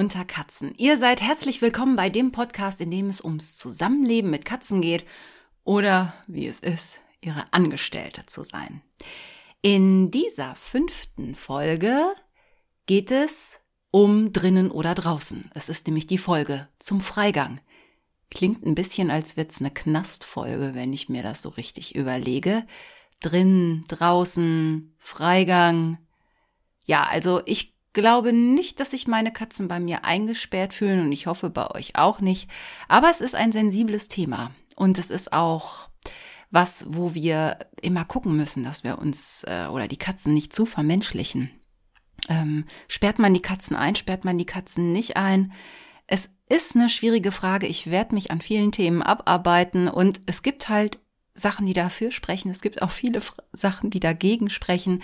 Hallo bei Unterkatzen. Ihr seid herzlich willkommen bei dem Podcast, in dem es ums Zusammenleben mit Katzen geht oder wie es ist, ihre Angestellte zu sein. In dieser fünften Folge geht es um drinnen oder draußen. Es ist nämlich die Folge zum Freigang. Klingt ein bisschen, als wird's eine Knastfolge, wenn ich mir das so richtig überlege. Drin, draußen, Freigang. Ja, also ich glaube nicht, dass sich meine Katzen bei mir eingesperrt fühlen und ich hoffe bei euch auch nicht. Aber es ist ein sensibles Thema und es ist auch was, wo wir immer gucken müssen, dass wir uns äh, oder die Katzen nicht zu vermenschlichen. Ähm, sperrt man die Katzen ein, sperrt man die Katzen nicht ein? Es ist eine schwierige Frage. Ich werde mich an vielen Themen abarbeiten und es gibt halt Sachen, die dafür sprechen. Es gibt auch viele Sachen, die dagegen sprechen.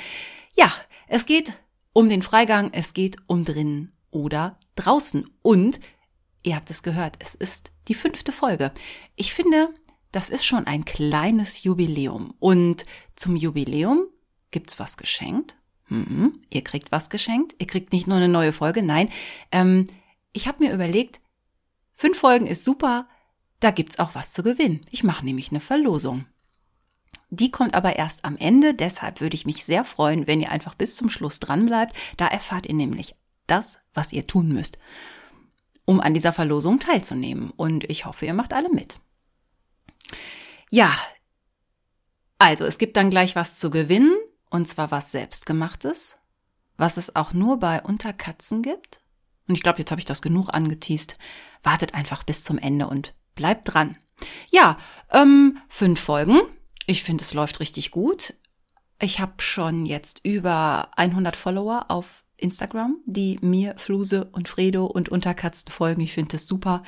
Ja, es geht um den Freigang, es geht um drinnen oder draußen. Und ihr habt es gehört, es ist die fünfte Folge. Ich finde, das ist schon ein kleines Jubiläum. Und zum Jubiläum gibt's was geschenkt. Mhm, ihr kriegt was geschenkt. Ihr kriegt nicht nur eine neue Folge. Nein, ähm, ich habe mir überlegt, fünf Folgen ist super. Da gibt's auch was zu gewinnen. Ich mache nämlich eine Verlosung. Die kommt aber erst am Ende, deshalb würde ich mich sehr freuen, wenn ihr einfach bis zum Schluss dran bleibt. Da erfahrt ihr nämlich das, was ihr tun müsst, um an dieser Verlosung teilzunehmen. Und ich hoffe, ihr macht alle mit. Ja, also es gibt dann gleich was zu gewinnen, und zwar was selbstgemachtes, was es auch nur bei Unterkatzen gibt. Und ich glaube, jetzt habe ich das genug angeteased. Wartet einfach bis zum Ende und bleibt dran. Ja, ähm, fünf Folgen ich finde, es läuft richtig gut. Ich habe schon jetzt über 100 Follower auf Instagram, die mir, Fluse und Fredo und Unterkatzen folgen. Ich finde das super.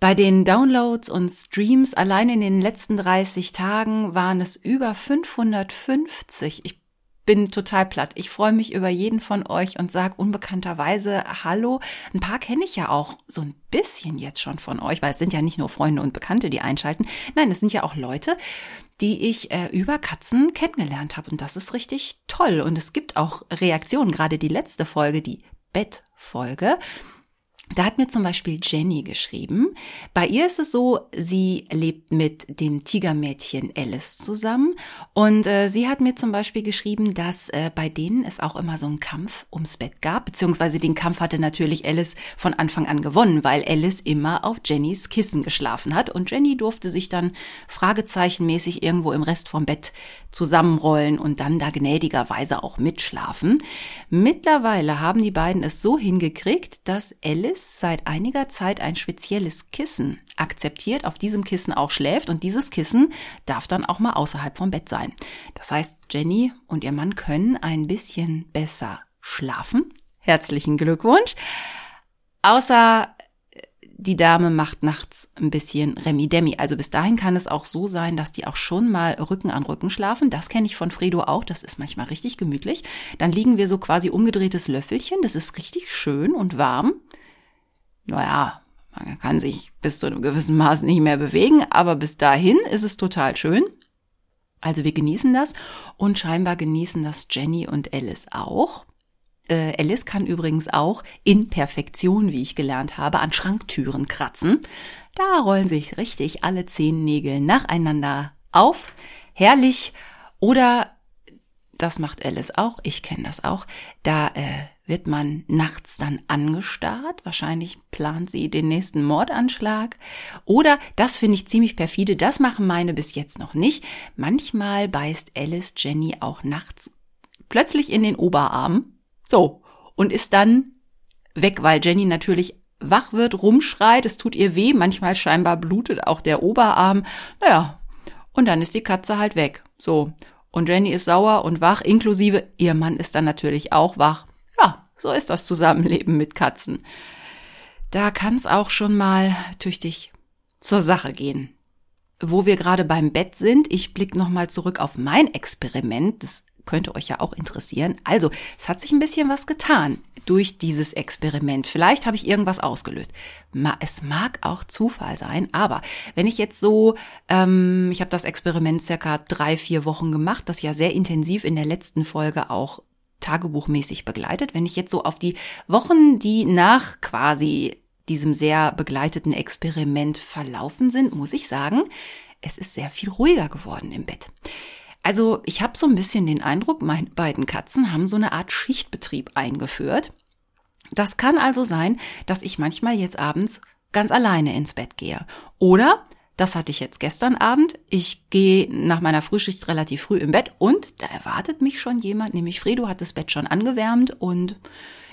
Bei den Downloads und Streams allein in den letzten 30 Tagen waren es über 550. Ich bin total platt. Ich freue mich über jeden von euch und sag unbekannterweise Hallo. Ein paar kenne ich ja auch so ein bisschen jetzt schon von euch, weil es sind ja nicht nur Freunde und Bekannte, die einschalten. Nein, es sind ja auch Leute, die ich äh, über Katzen kennengelernt habe. Und das ist richtig toll. Und es gibt auch Reaktionen, gerade die letzte Folge, die Bettfolge. Da hat mir zum Beispiel Jenny geschrieben. Bei ihr ist es so, sie lebt mit dem Tigermädchen Alice zusammen und äh, sie hat mir zum Beispiel geschrieben, dass äh, bei denen es auch immer so einen Kampf ums Bett gab, beziehungsweise den Kampf hatte natürlich Alice von Anfang an gewonnen, weil Alice immer auf Jennys Kissen geschlafen hat und Jenny durfte sich dann fragezeichenmäßig irgendwo im Rest vom Bett zusammenrollen und dann da gnädigerweise auch mitschlafen. Mittlerweile haben die beiden es so hingekriegt, dass Alice Alice seit einiger Zeit ein spezielles Kissen akzeptiert, auf diesem Kissen auch schläft und dieses Kissen darf dann auch mal außerhalb vom Bett sein. Das heißt, Jenny und ihr Mann können ein bisschen besser schlafen. Herzlichen Glückwunsch. Außer die Dame macht nachts ein bisschen Remi-Demi. Also bis dahin kann es auch so sein, dass die auch schon mal Rücken an Rücken schlafen. Das kenne ich von Fredo auch. Das ist manchmal richtig gemütlich. Dann liegen wir so quasi umgedrehtes Löffelchen. Das ist richtig schön und warm naja, man kann sich bis zu einem gewissen Maß nicht mehr bewegen, aber bis dahin ist es total schön. Also wir genießen das und scheinbar genießen das Jenny und Alice auch. Äh, Alice kann übrigens auch in Perfektion, wie ich gelernt habe, an Schranktüren kratzen. Da rollen sich richtig alle zehn Nägel nacheinander auf. Herrlich. Oder, das macht Alice auch, ich kenne das auch, da äh, wird man nachts dann angestarrt. Wahrscheinlich plant sie den nächsten Mordanschlag. Oder, das finde ich ziemlich perfide, das machen meine bis jetzt noch nicht. Manchmal beißt Alice Jenny auch nachts plötzlich in den Oberarm. So. Und ist dann weg, weil Jenny natürlich wach wird, rumschreit, es tut ihr weh, manchmal scheinbar blutet auch der Oberarm. Naja, und dann ist die Katze halt weg. So. Und Jenny ist sauer und wach, inklusive ihr Mann ist dann natürlich auch wach. So ist das Zusammenleben mit Katzen. Da kann es auch schon mal tüchtig zur Sache gehen. Wo wir gerade beim Bett sind, ich blicke nochmal zurück auf mein Experiment. Das könnte euch ja auch interessieren. Also, es hat sich ein bisschen was getan durch dieses Experiment. Vielleicht habe ich irgendwas ausgelöst. Es mag auch Zufall sein, aber wenn ich jetzt so, ähm, ich habe das Experiment circa drei, vier Wochen gemacht, das ja sehr intensiv in der letzten Folge auch tagebuchmäßig begleitet. Wenn ich jetzt so auf die Wochen, die nach quasi diesem sehr begleiteten Experiment verlaufen sind, muss ich sagen, es ist sehr viel ruhiger geworden im Bett. Also ich habe so ein bisschen den Eindruck, meine beiden Katzen haben so eine Art Schichtbetrieb eingeführt. Das kann also sein, dass ich manchmal jetzt abends ganz alleine ins Bett gehe. Oder, das hatte ich jetzt gestern Abend, ich gehe nach meiner Frühschicht relativ früh im Bett und da erwartet mich schon jemand, nämlich Fredo hat das Bett schon angewärmt und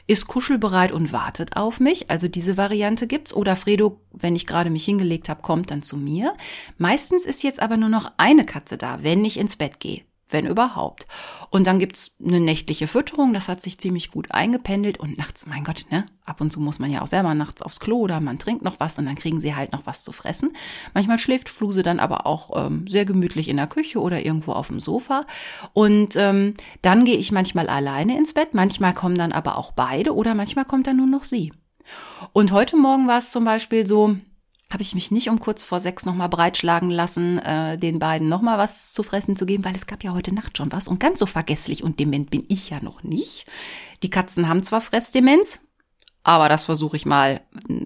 ist kuschelbereit und wartet auf mich. Also diese Variante gibt's. Oder Fredo, wenn ich gerade mich hingelegt habe, kommt dann zu mir. Meistens ist jetzt aber nur noch eine Katze da, wenn ich ins Bett gehe wenn überhaupt. Und dann gibt's eine nächtliche Fütterung, das hat sich ziemlich gut eingependelt und nachts, mein Gott, ne, ab und zu muss man ja auch selber nachts aufs Klo oder man trinkt noch was und dann kriegen sie halt noch was zu fressen. Manchmal schläft Fluse dann aber auch ähm, sehr gemütlich in der Küche oder irgendwo auf dem Sofa. Und ähm, dann gehe ich manchmal alleine ins Bett, manchmal kommen dann aber auch beide oder manchmal kommt dann nur noch sie. Und heute Morgen war es zum Beispiel so, habe ich mich nicht um kurz vor sechs nochmal breitschlagen lassen, äh, den beiden nochmal was zu fressen zu geben, weil es gab ja heute Nacht schon was. Und ganz so vergesslich und dement bin ich ja noch nicht. Die Katzen haben zwar Fressdemenz, aber das versuche ich mal,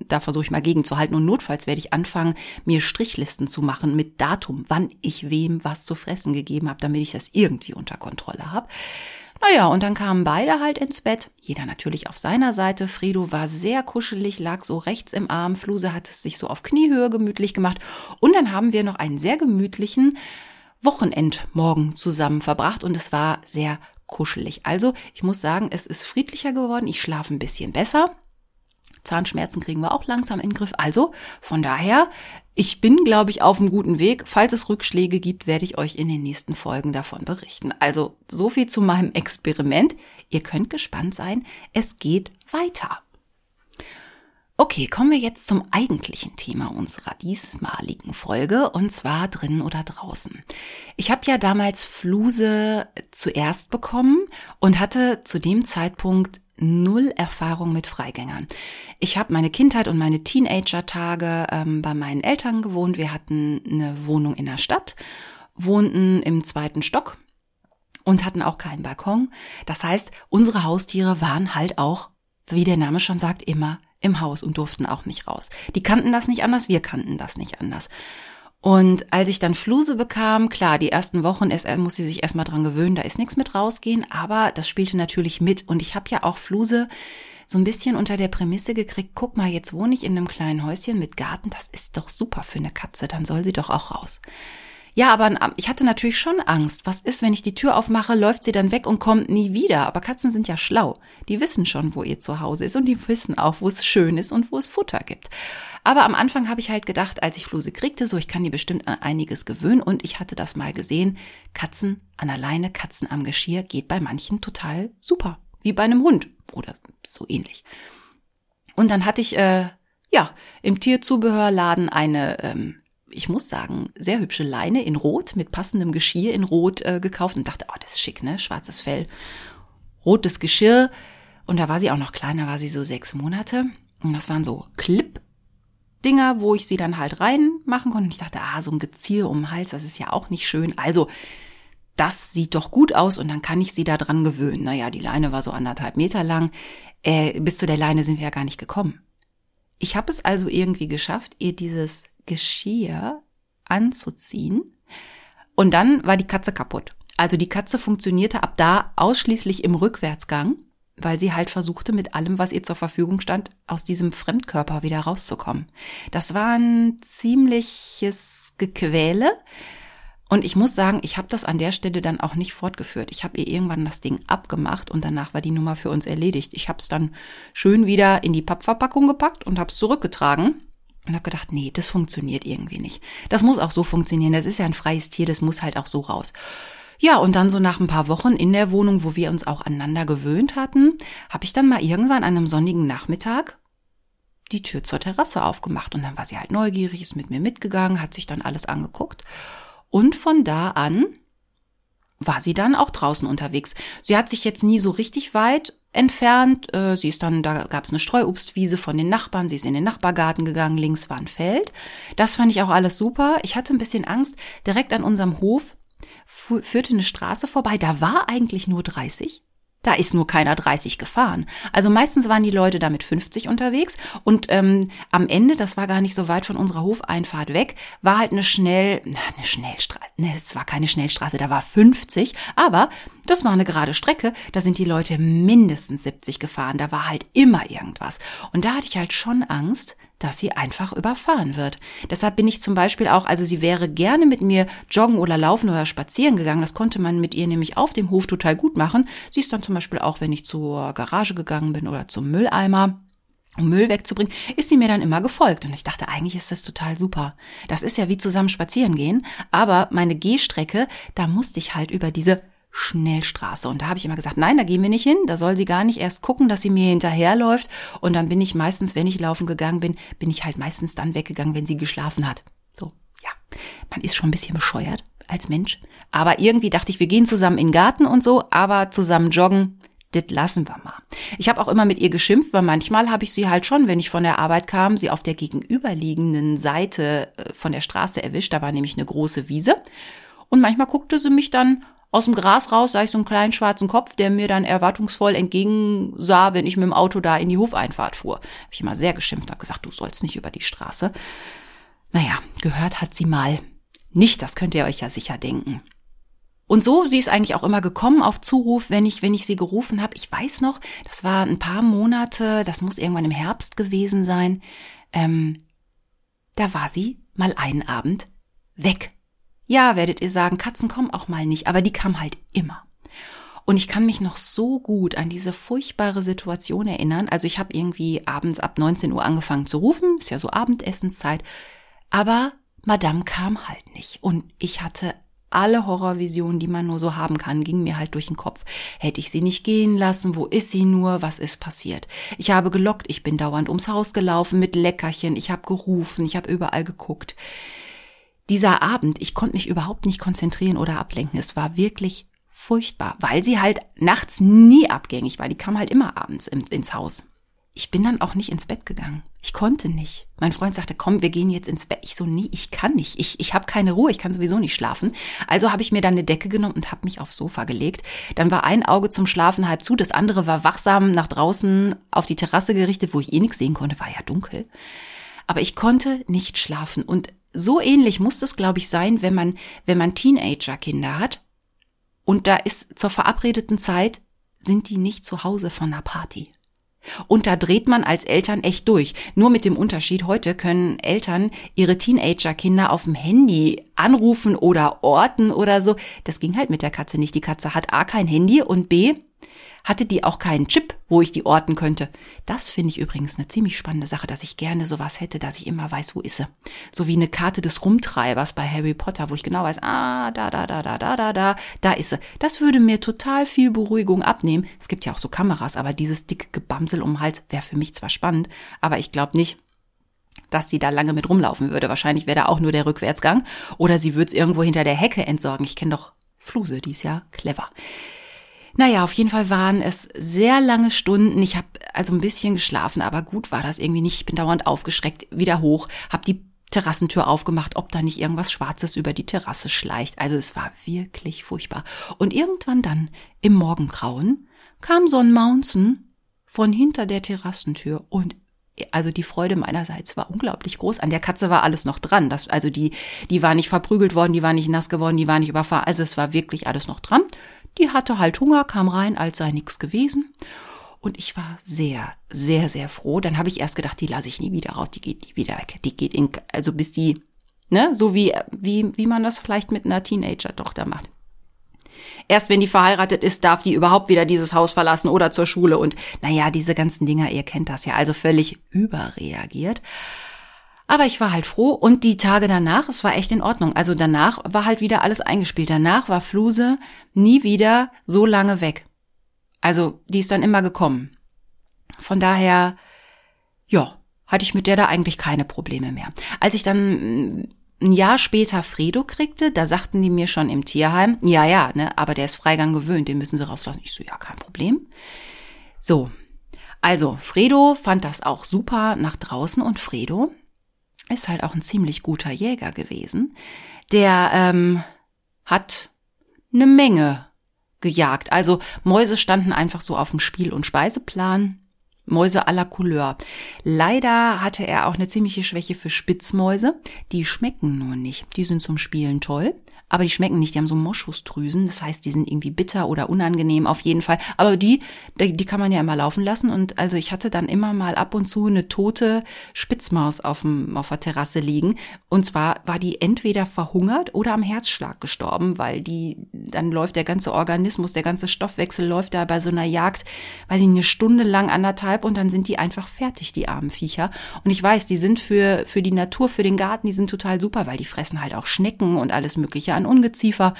da versuche ich mal gegenzuhalten. Und notfalls werde ich anfangen, mir Strichlisten zu machen mit Datum, wann ich wem was zu fressen gegeben habe, damit ich das irgendwie unter Kontrolle habe. Naja, und dann kamen beide halt ins Bett, jeder natürlich auf seiner Seite. Fredo war sehr kuschelig, lag so rechts im Arm, Fluse hat es sich so auf Kniehöhe gemütlich gemacht. Und dann haben wir noch einen sehr gemütlichen Wochenendmorgen zusammen verbracht und es war sehr kuschelig. Also, ich muss sagen, es ist friedlicher geworden, ich schlafe ein bisschen besser. Zahnschmerzen kriegen wir auch langsam in den Griff. Also von daher, ich bin, glaube ich, auf einem guten Weg. Falls es Rückschläge gibt, werde ich euch in den nächsten Folgen davon berichten. Also so viel zu meinem Experiment. Ihr könnt gespannt sein. Es geht weiter. Okay, kommen wir jetzt zum eigentlichen Thema unserer diesmaligen Folge und zwar drinnen oder draußen. Ich habe ja damals Fluse zuerst bekommen und hatte zu dem Zeitpunkt null Erfahrung mit Freigängern. Ich habe meine Kindheit und meine Teenager-Tage ähm, bei meinen Eltern gewohnt. Wir hatten eine Wohnung in der Stadt, wohnten im zweiten Stock und hatten auch keinen Balkon. Das heißt, unsere Haustiere waren halt auch, wie der Name schon sagt, immer im Haus und durften auch nicht raus. Die kannten das nicht anders, wir kannten das nicht anders. Und als ich dann Fluse bekam, klar, die ersten Wochen ist, muss sie sich erstmal dran gewöhnen, da ist nichts mit rausgehen, aber das spielte natürlich mit. Und ich habe ja auch Fluse so ein bisschen unter der Prämisse gekriegt, guck mal, jetzt wohne ich in einem kleinen Häuschen mit Garten, das ist doch super für eine Katze, dann soll sie doch auch raus. Ja, aber ich hatte natürlich schon Angst. Was ist, wenn ich die Tür aufmache, läuft sie dann weg und kommt nie wieder? Aber Katzen sind ja schlau. Die wissen schon, wo ihr Zuhause ist und die wissen auch, wo es schön ist und wo es Futter gibt. Aber am Anfang habe ich halt gedacht, als ich Fluse kriegte, so ich kann die bestimmt an einiges gewöhnen und ich hatte das mal gesehen. Katzen an alleine, Katzen am Geschirr geht bei manchen total super. Wie bei einem Hund oder so ähnlich. Und dann hatte ich, äh, ja, im Tierzubehörladen eine ähm, ich muss sagen, sehr hübsche Leine in Rot mit passendem Geschirr in Rot äh, gekauft und dachte, oh, das ist schick, ne? Schwarzes Fell, rotes Geschirr. Und da war sie auch noch kleiner, war sie so sechs Monate. Und das waren so Clip-Dinger, wo ich sie dann halt reinmachen konnte. Und ich dachte, ah, so ein Gezieher um den Hals, das ist ja auch nicht schön. Also, das sieht doch gut aus und dann kann ich sie da dran gewöhnen. Naja, die Leine war so anderthalb Meter lang. Äh, bis zu der Leine sind wir ja gar nicht gekommen. Ich habe es also irgendwie geschafft, ihr dieses Geschirr anzuziehen. Und dann war die Katze kaputt. Also die Katze funktionierte ab da ausschließlich im Rückwärtsgang, weil sie halt versuchte, mit allem, was ihr zur Verfügung stand, aus diesem Fremdkörper wieder rauszukommen. Das war ein ziemliches Gequäle. Und ich muss sagen, ich habe das an der Stelle dann auch nicht fortgeführt. Ich habe ihr irgendwann das Ding abgemacht und danach war die Nummer für uns erledigt. Ich habe es dann schön wieder in die Pappverpackung gepackt und habe es zurückgetragen und habe gedacht, nee, das funktioniert irgendwie nicht. Das muss auch so funktionieren. Das ist ja ein freies Tier, das muss halt auch so raus. Ja, und dann so nach ein paar Wochen in der Wohnung, wo wir uns auch aneinander gewöhnt hatten, habe ich dann mal irgendwann an einem sonnigen Nachmittag die Tür zur Terrasse aufgemacht. Und dann war sie halt neugierig, ist mit mir mitgegangen, hat sich dann alles angeguckt. Und von da an war sie dann auch draußen unterwegs. Sie hat sich jetzt nie so richtig weit entfernt. Äh, sie ist dann, da gab es eine Streuobstwiese von den Nachbarn. Sie ist in den Nachbargarten gegangen. Links war ein Feld. Das fand ich auch alles super. Ich hatte ein bisschen Angst. Direkt an unserem Hof führte eine Straße vorbei. Da war eigentlich nur 30. Da ist nur keiner 30 gefahren. Also meistens waren die Leute da mit 50 unterwegs und ähm, am Ende, das war gar nicht so weit von unserer Hofeinfahrt weg, war halt eine schnell, na, eine Schnellstraße, ne, es war keine Schnellstraße, da war 50, aber das war eine gerade Strecke, da sind die Leute mindestens 70 gefahren, da war halt immer irgendwas. Und da hatte ich halt schon Angst, dass sie einfach überfahren wird. Deshalb bin ich zum Beispiel auch, also sie wäre gerne mit mir joggen oder laufen oder spazieren gegangen. Das konnte man mit ihr nämlich auf dem Hof total gut machen. Sie ist dann zum Beispiel auch, wenn ich zur Garage gegangen bin oder zum Mülleimer, um Müll wegzubringen, ist sie mir dann immer gefolgt. Und ich dachte, eigentlich ist das total super. Das ist ja wie zusammen spazieren gehen. Aber meine Gehstrecke, da musste ich halt über diese Schnellstraße. Und da habe ich immer gesagt, nein, da gehen wir nicht hin. Da soll sie gar nicht erst gucken, dass sie mir hinterherläuft. Und dann bin ich meistens, wenn ich laufen gegangen bin, bin ich halt meistens dann weggegangen, wenn sie geschlafen hat. So, ja. Man ist schon ein bisschen bescheuert als Mensch. Aber irgendwie dachte ich, wir gehen zusammen in den Garten und so, aber zusammen joggen, das lassen wir mal. Ich habe auch immer mit ihr geschimpft, weil manchmal habe ich sie halt schon, wenn ich von der Arbeit kam, sie auf der gegenüberliegenden Seite äh, von der Straße erwischt. Da war nämlich eine große Wiese. Und manchmal guckte sie mich dann aus dem Gras raus sah ich so einen kleinen schwarzen Kopf, der mir dann erwartungsvoll entgegensah, wenn ich mit dem Auto da in die Hofeinfahrt fuhr. Habe ich immer sehr geschimpft, habe gesagt, du sollst nicht über die Straße. Naja, gehört hat sie mal nicht, das könnt ihr euch ja sicher denken. Und so, sie ist eigentlich auch immer gekommen auf Zuruf, wenn ich, wenn ich sie gerufen habe. Ich weiß noch, das war ein paar Monate, das muss irgendwann im Herbst gewesen sein. Ähm, da war sie mal einen Abend weg. Ja, werdet ihr sagen, Katzen kommen auch mal nicht, aber die kam halt immer. Und ich kann mich noch so gut an diese furchtbare Situation erinnern. Also ich habe irgendwie abends ab 19 Uhr angefangen zu rufen, ist ja so Abendessenszeit, aber Madame kam halt nicht. Und ich hatte alle Horrorvisionen, die man nur so haben kann, gingen mir halt durch den Kopf. Hätte ich sie nicht gehen lassen? Wo ist sie nur? Was ist passiert? Ich habe gelockt, ich bin dauernd ums Haus gelaufen mit Leckerchen, ich habe gerufen, ich habe überall geguckt dieser Abend, ich konnte mich überhaupt nicht konzentrieren oder ablenken. Es war wirklich furchtbar, weil sie halt nachts nie abgängig war. Die kam halt immer abends ins Haus. Ich bin dann auch nicht ins Bett gegangen. Ich konnte nicht. Mein Freund sagte, komm, wir gehen jetzt ins Bett. Ich so, nee, ich kann nicht. Ich, ich habe keine Ruhe, ich kann sowieso nicht schlafen. Also habe ich mir dann eine Decke genommen und habe mich aufs Sofa gelegt. Dann war ein Auge zum Schlafen halb zu, das andere war wachsam nach draußen auf die Terrasse gerichtet, wo ich eh nichts sehen konnte, war ja dunkel. Aber ich konnte nicht schlafen und so ähnlich muss es, glaube ich, sein, wenn man, wenn man Teenager-Kinder hat und da ist zur verabredeten Zeit, sind die nicht zu Hause von einer Party. Und da dreht man als Eltern echt durch. Nur mit dem Unterschied, heute können Eltern ihre Teenager-Kinder auf dem Handy anrufen oder orten oder so. Das ging halt mit der Katze nicht. Die Katze hat A kein Handy und B hatte die auch keinen Chip, wo ich die orten könnte. Das finde ich übrigens eine ziemlich spannende Sache, dass ich gerne sowas hätte, dass ich immer weiß, wo ist sie. So wie eine Karte des Rumtreibers bei Harry Potter, wo ich genau weiß, ah, da, da, da, da, da, da, da, da ist sie. Das würde mir total viel Beruhigung abnehmen. Es gibt ja auch so Kameras, aber dieses dicke Gebamsel um den Hals wäre für mich zwar spannend, aber ich glaube nicht, dass sie da lange mit rumlaufen würde. Wahrscheinlich wäre da auch nur der Rückwärtsgang. Oder sie würde es irgendwo hinter der Hecke entsorgen. Ich kenne doch Fluse, die ist ja clever. Naja, auf jeden Fall waren es sehr lange Stunden. Ich habe also ein bisschen geschlafen, aber gut war das irgendwie nicht. Ich bin dauernd aufgeschreckt, wieder hoch, habe die Terrassentür aufgemacht, ob da nicht irgendwas Schwarzes über die Terrasse schleicht. Also es war wirklich furchtbar. Und irgendwann dann, im Morgengrauen, kam so ein Mountain von hinter der Terrassentür und also die Freude meinerseits war unglaublich groß. An der Katze war alles noch dran. Das, also die, die war nicht verprügelt worden, die war nicht nass geworden, die war nicht überfahren. Also es war wirklich alles noch dran. Die hatte halt Hunger, kam rein, als sei nichts gewesen. Und ich war sehr, sehr, sehr froh. Dann habe ich erst gedacht, die lasse ich nie wieder raus, die geht nie wieder weg. Die geht in, also bis die, ne, so wie, wie, wie man das vielleicht mit einer Teenager-Tochter macht. Erst wenn die verheiratet ist, darf die überhaupt wieder dieses Haus verlassen oder zur Schule und naja, diese ganzen Dinger, ihr kennt das ja, also völlig überreagiert. Aber ich war halt froh und die Tage danach, es war echt in Ordnung. Also danach war halt wieder alles eingespielt. Danach war Fluse nie wieder so lange weg. Also die ist dann immer gekommen. Von daher, ja, hatte ich mit der da eigentlich keine Probleme mehr. Als ich dann ein Jahr später Fredo kriegte, da sagten die mir schon im Tierheim, ja, ja, ne, aber der ist Freigang gewöhnt, den müssen sie rauslassen. Ich so, ja, kein Problem. So. Also, Fredo fand das auch super nach draußen und Fredo ist halt auch ein ziemlich guter Jäger gewesen. Der ähm, hat eine Menge gejagt. Also Mäuse standen einfach so auf dem Spiel- und Speiseplan. Mäuse à la Couleur. Leider hatte er auch eine ziemliche Schwäche für Spitzmäuse. Die schmecken nur nicht. Die sind zum Spielen toll aber die schmecken nicht. Die haben so Moschusdrüsen, das heißt, die sind irgendwie bitter oder unangenehm auf jeden Fall. Aber die, die kann man ja immer laufen lassen. Und also ich hatte dann immer mal ab und zu eine tote Spitzmaus auf, dem, auf der Terrasse liegen. Und zwar war die entweder verhungert oder am Herzschlag gestorben, weil die, dann läuft der ganze Organismus, der ganze Stoffwechsel läuft da bei so einer Jagd, weiß ich, eine Stunde lang, anderthalb und dann sind die einfach fertig, die armen Viecher. Und ich weiß, die sind für, für die Natur, für den Garten, die sind total super, weil die fressen halt auch Schnecken und alles Mögliche an Ungeziefer.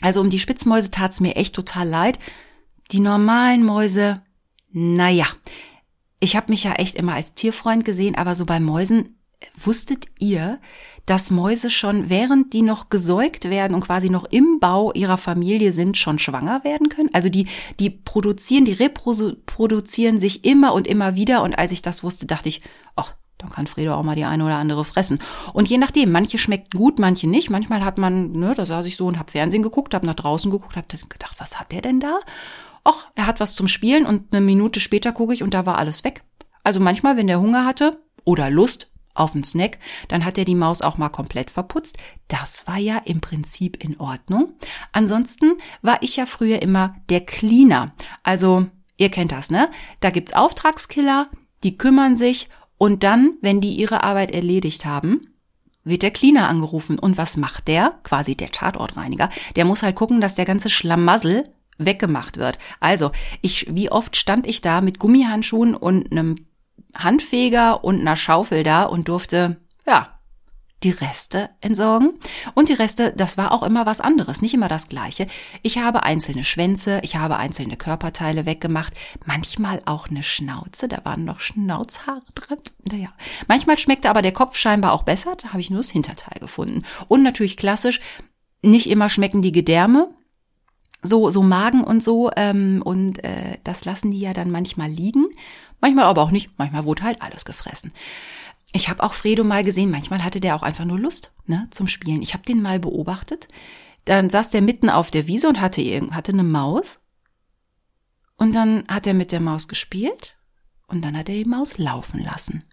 Also um die Spitzmäuse tat's mir echt total leid. Die normalen Mäuse, naja. Ich habe mich ja echt immer als Tierfreund gesehen, aber so bei Mäusen, wusstet ihr, dass Mäuse schon, während die noch gesäugt werden und quasi noch im Bau ihrer Familie sind, schon schwanger werden können? Also die, die produzieren, die reproduzieren sich immer und immer wieder. Und als ich das wusste, dachte ich, ach, dann kann Fredo auch mal die eine oder andere fressen. Und je nachdem, manche schmeckt gut, manche nicht. Manchmal hat man, ne, da saß ich so und hab Fernsehen geguckt, hab nach draußen geguckt, hab gedacht, was hat der denn da? Och, er hat was zum Spielen und eine Minute später gucke ich und da war alles weg. Also manchmal, wenn der Hunger hatte oder Lust auf einen Snack, dann hat er die Maus auch mal komplett verputzt. Das war ja im Prinzip in Ordnung. Ansonsten war ich ja früher immer der Cleaner. Also, ihr kennt das, ne? Da gibt's Auftragskiller, die kümmern sich und dann, wenn die ihre Arbeit erledigt haben, wird der Cleaner angerufen. Und was macht der? Quasi der Tatortreiniger. Der muss halt gucken, dass der ganze Schlamassel weggemacht wird. Also, ich, wie oft stand ich da mit Gummihandschuhen und einem Handfeger und einer Schaufel da und durfte, ja, die Reste entsorgen. Und die Reste, das war auch immer was anderes, nicht immer das gleiche. Ich habe einzelne Schwänze, ich habe einzelne Körperteile weggemacht, manchmal auch eine Schnauze, da waren noch Schnauzhaare dran. Naja. Manchmal schmeckte aber der Kopf scheinbar auch besser, da habe ich nur das Hinterteil gefunden. Und natürlich klassisch, nicht immer schmecken die Gedärme, so so Magen und so ähm, und äh, das lassen die ja dann manchmal liegen, manchmal aber auch nicht, manchmal wurde halt alles gefressen. Ich habe auch Fredo mal gesehen, manchmal hatte der auch einfach nur Lust ne, zum Spielen. Ich habe den mal beobachtet. Dann saß der mitten auf der Wiese und hatte, hatte eine Maus. Und dann hat er mit der Maus gespielt und dann hat er die Maus laufen lassen.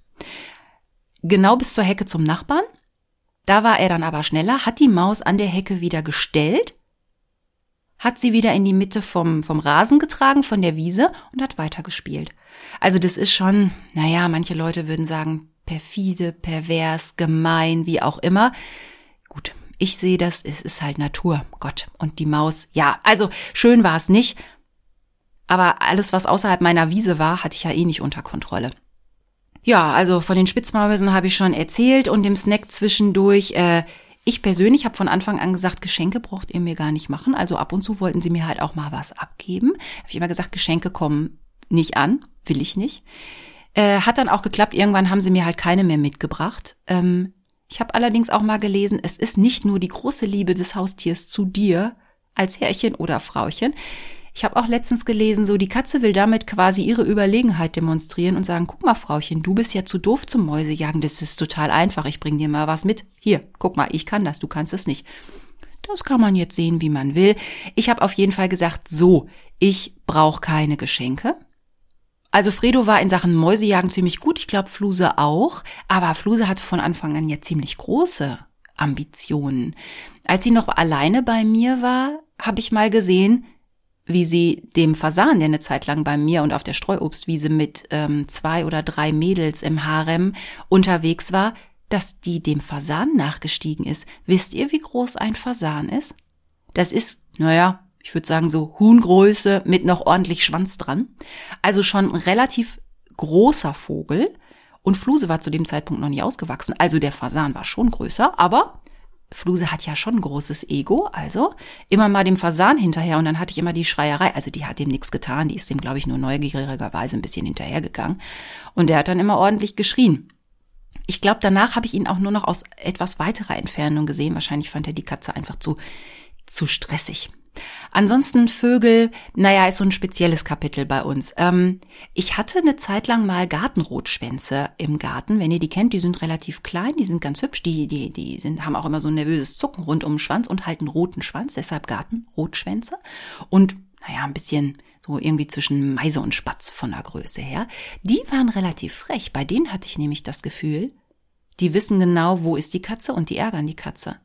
Genau bis zur Hecke zum Nachbarn. Da war er dann aber schneller, hat die Maus an der Hecke wieder gestellt, hat sie wieder in die Mitte vom, vom Rasen getragen, von der Wiese und hat weitergespielt. Also das ist schon, naja, manche Leute würden sagen, perfide, pervers, gemein, wie auch immer. Gut, ich sehe das, es ist halt Natur, Gott. Und die Maus, ja, also schön war es nicht, aber alles, was außerhalb meiner Wiese war, hatte ich ja eh nicht unter Kontrolle. Ja, also von den Spitzmäusen habe ich schon erzählt und dem Snack zwischendurch. Äh, ich persönlich habe von Anfang an gesagt, Geschenke braucht ihr mir gar nicht machen. Also ab und zu wollten sie mir halt auch mal was abgeben. Habe ich immer gesagt, Geschenke kommen nicht an, will ich nicht. Äh, hat dann auch geklappt. Irgendwann haben sie mir halt keine mehr mitgebracht. Ähm, ich habe allerdings auch mal gelesen, es ist nicht nur die große Liebe des Haustiers zu dir als Herrchen oder Frauchen. Ich habe auch letztens gelesen, so die Katze will damit quasi ihre Überlegenheit demonstrieren und sagen, guck mal, Frauchen, du bist ja zu doof zum Mäusejagen, das ist total einfach, ich bring dir mal was mit. Hier, guck mal, ich kann das, du kannst es nicht. Das kann man jetzt sehen, wie man will. Ich habe auf jeden Fall gesagt, so, ich brauche keine Geschenke. Also Fredo war in Sachen Mäusejagen ziemlich gut, ich glaube Fluse auch, aber Fluse hatte von Anfang an ja ziemlich große Ambitionen. Als sie noch alleine bei mir war, habe ich mal gesehen, wie sie dem Fasan, der eine Zeit lang bei mir und auf der Streuobstwiese mit ähm, zwei oder drei Mädels im Harem unterwegs war, dass die dem Fasan nachgestiegen ist. Wisst ihr, wie groß ein Fasan ist? Das ist, naja, ich würde sagen so Huhngröße mit noch ordentlich Schwanz dran. Also schon ein relativ großer Vogel. Und Fluse war zu dem Zeitpunkt noch nie ausgewachsen. Also der Fasan war schon größer, aber Fluse hat ja schon ein großes Ego, also immer mal dem Fasan hinterher und dann hatte ich immer die Schreierei. Also die hat dem nichts getan, die ist dem, glaube ich, nur neugierigerweise ein bisschen hinterhergegangen. Und der hat dann immer ordentlich geschrien. Ich glaube, danach habe ich ihn auch nur noch aus etwas weiterer Entfernung gesehen. Wahrscheinlich fand er die Katze einfach zu, zu stressig Ansonsten Vögel, naja, ist so ein spezielles Kapitel bei uns. Ähm, ich hatte eine Zeit lang mal Gartenrotschwänze im Garten. Wenn ihr die kennt, die sind relativ klein, die sind ganz hübsch, die, die, die sind, haben auch immer so ein nervöses Zucken rund um den Schwanz und halten roten Schwanz, deshalb Gartenrotschwänze. Und naja, ein bisschen so irgendwie zwischen Meise und Spatz von der Größe her. Die waren relativ frech. Bei denen hatte ich nämlich das Gefühl, die wissen genau, wo ist die Katze und die ärgern die Katze.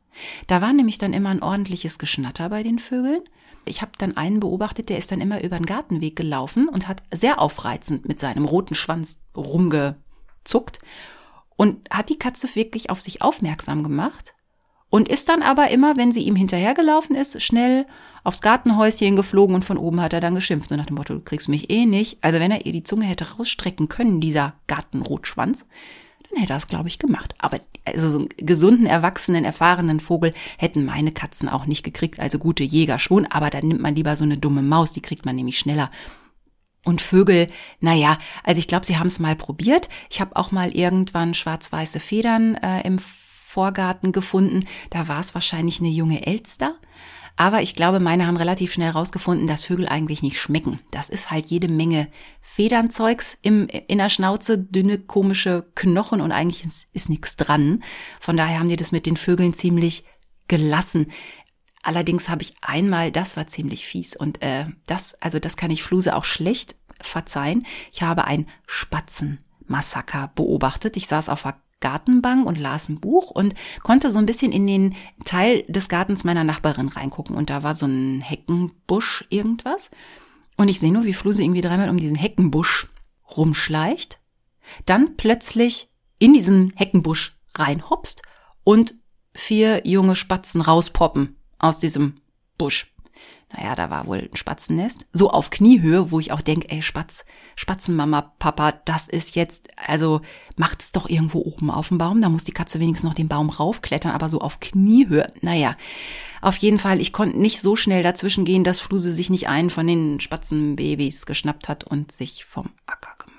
Da war nämlich dann immer ein ordentliches Geschnatter bei den Vögeln. Ich habe dann einen beobachtet, der ist dann immer über den Gartenweg gelaufen und hat sehr aufreizend mit seinem roten Schwanz rumgezuckt und hat die Katze wirklich auf sich aufmerksam gemacht und ist dann aber immer, wenn sie ihm hinterhergelaufen ist, schnell aufs Gartenhäuschen geflogen und von oben hat er dann geschimpft und nach dem Motto, du kriegst mich eh nicht. Also wenn er ihr die Zunge hätte rausstrecken können, dieser Gartenrotschwanz, dann hätte er glaube ich, gemacht. Aber also so einen gesunden, erwachsenen, erfahrenen Vogel hätten meine Katzen auch nicht gekriegt. Also gute Jäger schon, aber dann nimmt man lieber so eine dumme Maus, die kriegt man nämlich schneller. Und Vögel, naja, also ich glaube, sie haben es mal probiert. Ich habe auch mal irgendwann schwarz-weiße Federn äh, im Vorgarten gefunden. Da war es wahrscheinlich eine junge Elster. Aber ich glaube, meine haben relativ schnell rausgefunden, dass Vögel eigentlich nicht schmecken. Das ist halt jede Menge Federnzeugs im, in der Schnauze, dünne, komische Knochen und eigentlich ist, ist nichts dran. Von daher haben die das mit den Vögeln ziemlich gelassen. Allerdings habe ich einmal, das war ziemlich fies und äh, das, also das kann ich Fluse auch schlecht verzeihen. Ich habe ein Spatzenmassaker beobachtet. Ich saß auf der Gartenbank und las ein Buch und konnte so ein bisschen in den Teil des Gartens meiner Nachbarin reingucken. Und da war so ein Heckenbusch irgendwas. Und ich sehe nur, wie Fluse irgendwie dreimal um diesen Heckenbusch rumschleicht, dann plötzlich in diesen Heckenbusch reinhopst und vier junge Spatzen rauspoppen aus diesem Busch naja, da war wohl ein Spatzennest, so auf Kniehöhe, wo ich auch denke, ey, Spatz, Spatzenmama, Papa, das ist jetzt, also macht's doch irgendwo oben auf dem Baum, da muss die Katze wenigstens noch den Baum raufklettern, aber so auf Kniehöhe, naja. Auf jeden Fall, ich konnte nicht so schnell dazwischen gehen, dass Fluse sich nicht einen von den Spatzenbabys geschnappt hat und sich vom Acker gemacht.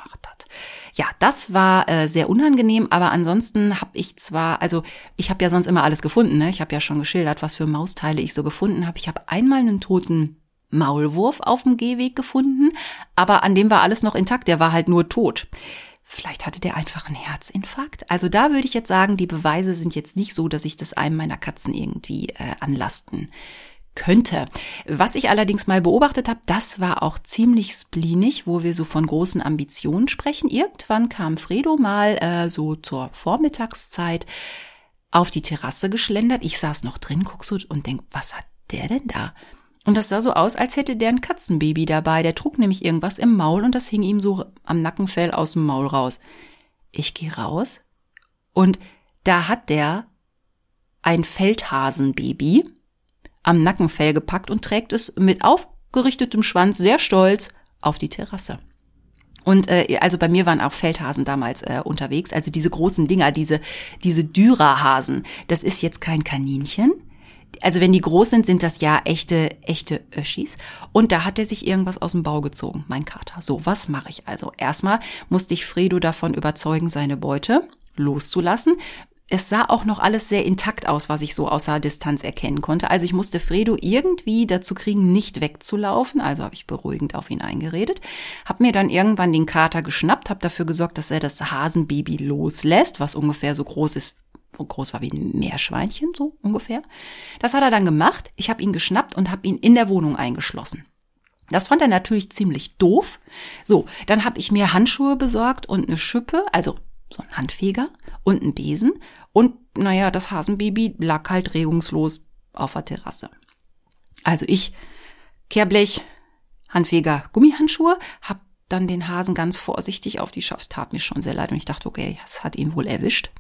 Ja, das war äh, sehr unangenehm, aber ansonsten habe ich zwar, also ich habe ja sonst immer alles gefunden, ne? Ich habe ja schon geschildert, was für Mausteile ich so gefunden habe. Ich habe einmal einen toten Maulwurf auf dem Gehweg gefunden, aber an dem war alles noch intakt, der war halt nur tot. Vielleicht hatte der einfach einen Herzinfarkt. Also da würde ich jetzt sagen, die Beweise sind jetzt nicht so, dass ich das einem meiner Katzen irgendwie äh, anlasten könnte. Was ich allerdings mal beobachtet habe, das war auch ziemlich spleenig, wo wir so von großen Ambitionen sprechen. Irgendwann kam Fredo mal äh, so zur Vormittagszeit auf die Terrasse geschlendert. Ich saß noch drin, guck so und denk, was hat der denn da? Und das sah so aus, als hätte der ein Katzenbaby dabei. Der trug nämlich irgendwas im Maul und das hing ihm so am Nackenfell aus dem Maul raus. Ich gehe raus und da hat der ein Feldhasenbaby am Nackenfell gepackt und trägt es mit aufgerichtetem Schwanz sehr stolz auf die Terrasse. Und äh, also bei mir waren auch Feldhasen damals äh, unterwegs, also diese großen Dinger, diese diese Dürerhasen. Das ist jetzt kein Kaninchen. Also wenn die groß sind, sind das ja echte echte Öschis. Und da hat er sich irgendwas aus dem Bau gezogen, mein Kater. So, was mache ich also? Erstmal musste ich Fredo davon überzeugen, seine Beute loszulassen es sah auch noch alles sehr intakt aus, was ich so außer Distanz erkennen konnte. Also ich musste Fredo irgendwie dazu kriegen, nicht wegzulaufen. Also habe ich beruhigend auf ihn eingeredet. Habe mir dann irgendwann den Kater geschnappt, habe dafür gesorgt, dass er das Hasenbaby loslässt, was ungefähr so groß ist, so groß war wie ein Meerschweinchen, so ungefähr. Das hat er dann gemacht. Ich habe ihn geschnappt und habe ihn in der Wohnung eingeschlossen. Das fand er natürlich ziemlich doof. So, dann habe ich mir Handschuhe besorgt und eine Schippe, also so ein Handfeger und einen Besen und naja, das Hasenbaby lag halt regungslos auf der Terrasse. Also ich, Kehrblech, Handfeger, Gummihandschuhe, hab dann den Hasen ganz vorsichtig auf die Schaft. Tat mir schon sehr leid und ich dachte, okay, es hat ihn wohl erwischt.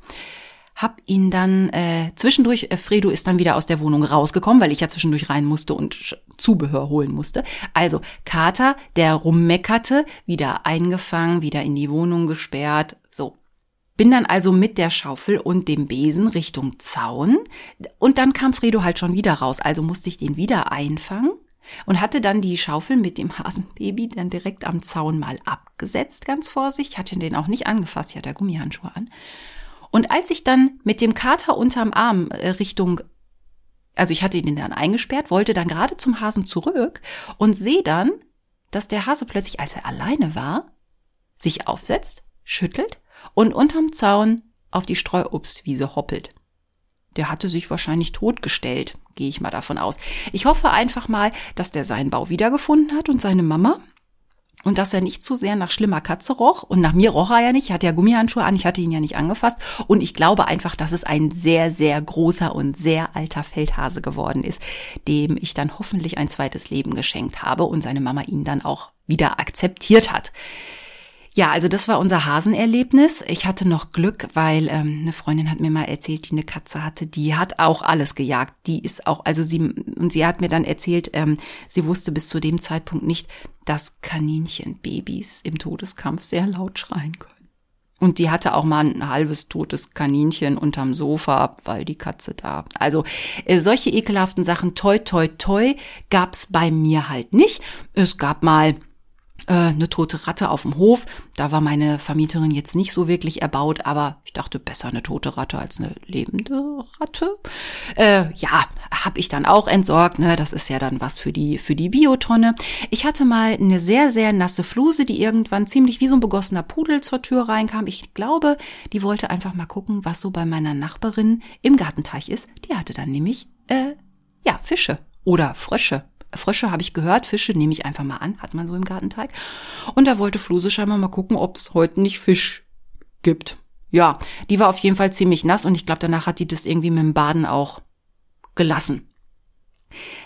Hab ihn dann äh, zwischendurch, äh, Fredo ist dann wieder aus der Wohnung rausgekommen, weil ich ja zwischendurch rein musste und Zubehör holen musste. Also Kater, der rummeckerte, wieder eingefangen, wieder in die Wohnung gesperrt. So, bin dann also mit der Schaufel und dem Besen Richtung Zaun. Und dann kam Fredo halt schon wieder raus, also musste ich den wieder einfangen und hatte dann die Schaufel mit dem Hasenbaby dann direkt am Zaun mal abgesetzt, ganz vorsichtig, hatte den auch nicht angefasst, ich hatte Gummihandschuhe an. Und als ich dann mit dem Kater unterm Arm äh, Richtung also ich hatte ihn dann eingesperrt, wollte dann gerade zum Hasen zurück und sehe dann, dass der Hase plötzlich, als er alleine war, sich aufsetzt, schüttelt und unterm Zaun auf die Streuobstwiese hoppelt. Der hatte sich wahrscheinlich totgestellt, gehe ich mal davon aus. Ich hoffe einfach mal, dass der seinen Bau wiedergefunden hat und seine Mama und dass er nicht zu sehr nach schlimmer Katze roch. Und nach mir roch er ja nicht. Ich hatte ja Gummihandschuhe an, ich hatte ihn ja nicht angefasst. Und ich glaube einfach, dass es ein sehr, sehr großer und sehr alter Feldhase geworden ist, dem ich dann hoffentlich ein zweites Leben geschenkt habe und seine Mama ihn dann auch wieder akzeptiert hat. Ja, also das war unser Hasenerlebnis. Ich hatte noch Glück, weil ähm, eine Freundin hat mir mal erzählt, die eine Katze hatte, die hat auch alles gejagt. Die ist auch, also sie, und sie hat mir dann erzählt, ähm, sie wusste bis zu dem Zeitpunkt nicht, dass Kaninchenbabys im Todeskampf sehr laut schreien können. Und die hatte auch mal ein halbes totes Kaninchen unterm Sofa, weil die Katze da. Also äh, solche ekelhaften Sachen, toi, toi, toi, gab's bei mir halt nicht. Es gab mal eine tote Ratte auf dem Hof. Da war meine Vermieterin jetzt nicht so wirklich erbaut, aber ich dachte, besser eine tote Ratte als eine lebende Ratte. Äh, ja, habe ich dann auch entsorgt. Ne? Das ist ja dann was für die für die Biotonne. Ich hatte mal eine sehr sehr nasse Fluse, die irgendwann ziemlich wie so ein begossener Pudel zur Tür reinkam. Ich glaube, die wollte einfach mal gucken, was so bei meiner Nachbarin im Gartenteich ist. Die hatte dann nämlich äh, ja Fische oder Frösche Frösche habe ich gehört, Fische nehme ich einfach mal an, hat man so im Gartenteig. Und da wollte Fluse scheinbar mal gucken, ob es heute nicht Fisch gibt. Ja, die war auf jeden Fall ziemlich nass und ich glaube, danach hat die das irgendwie mit dem Baden auch gelassen.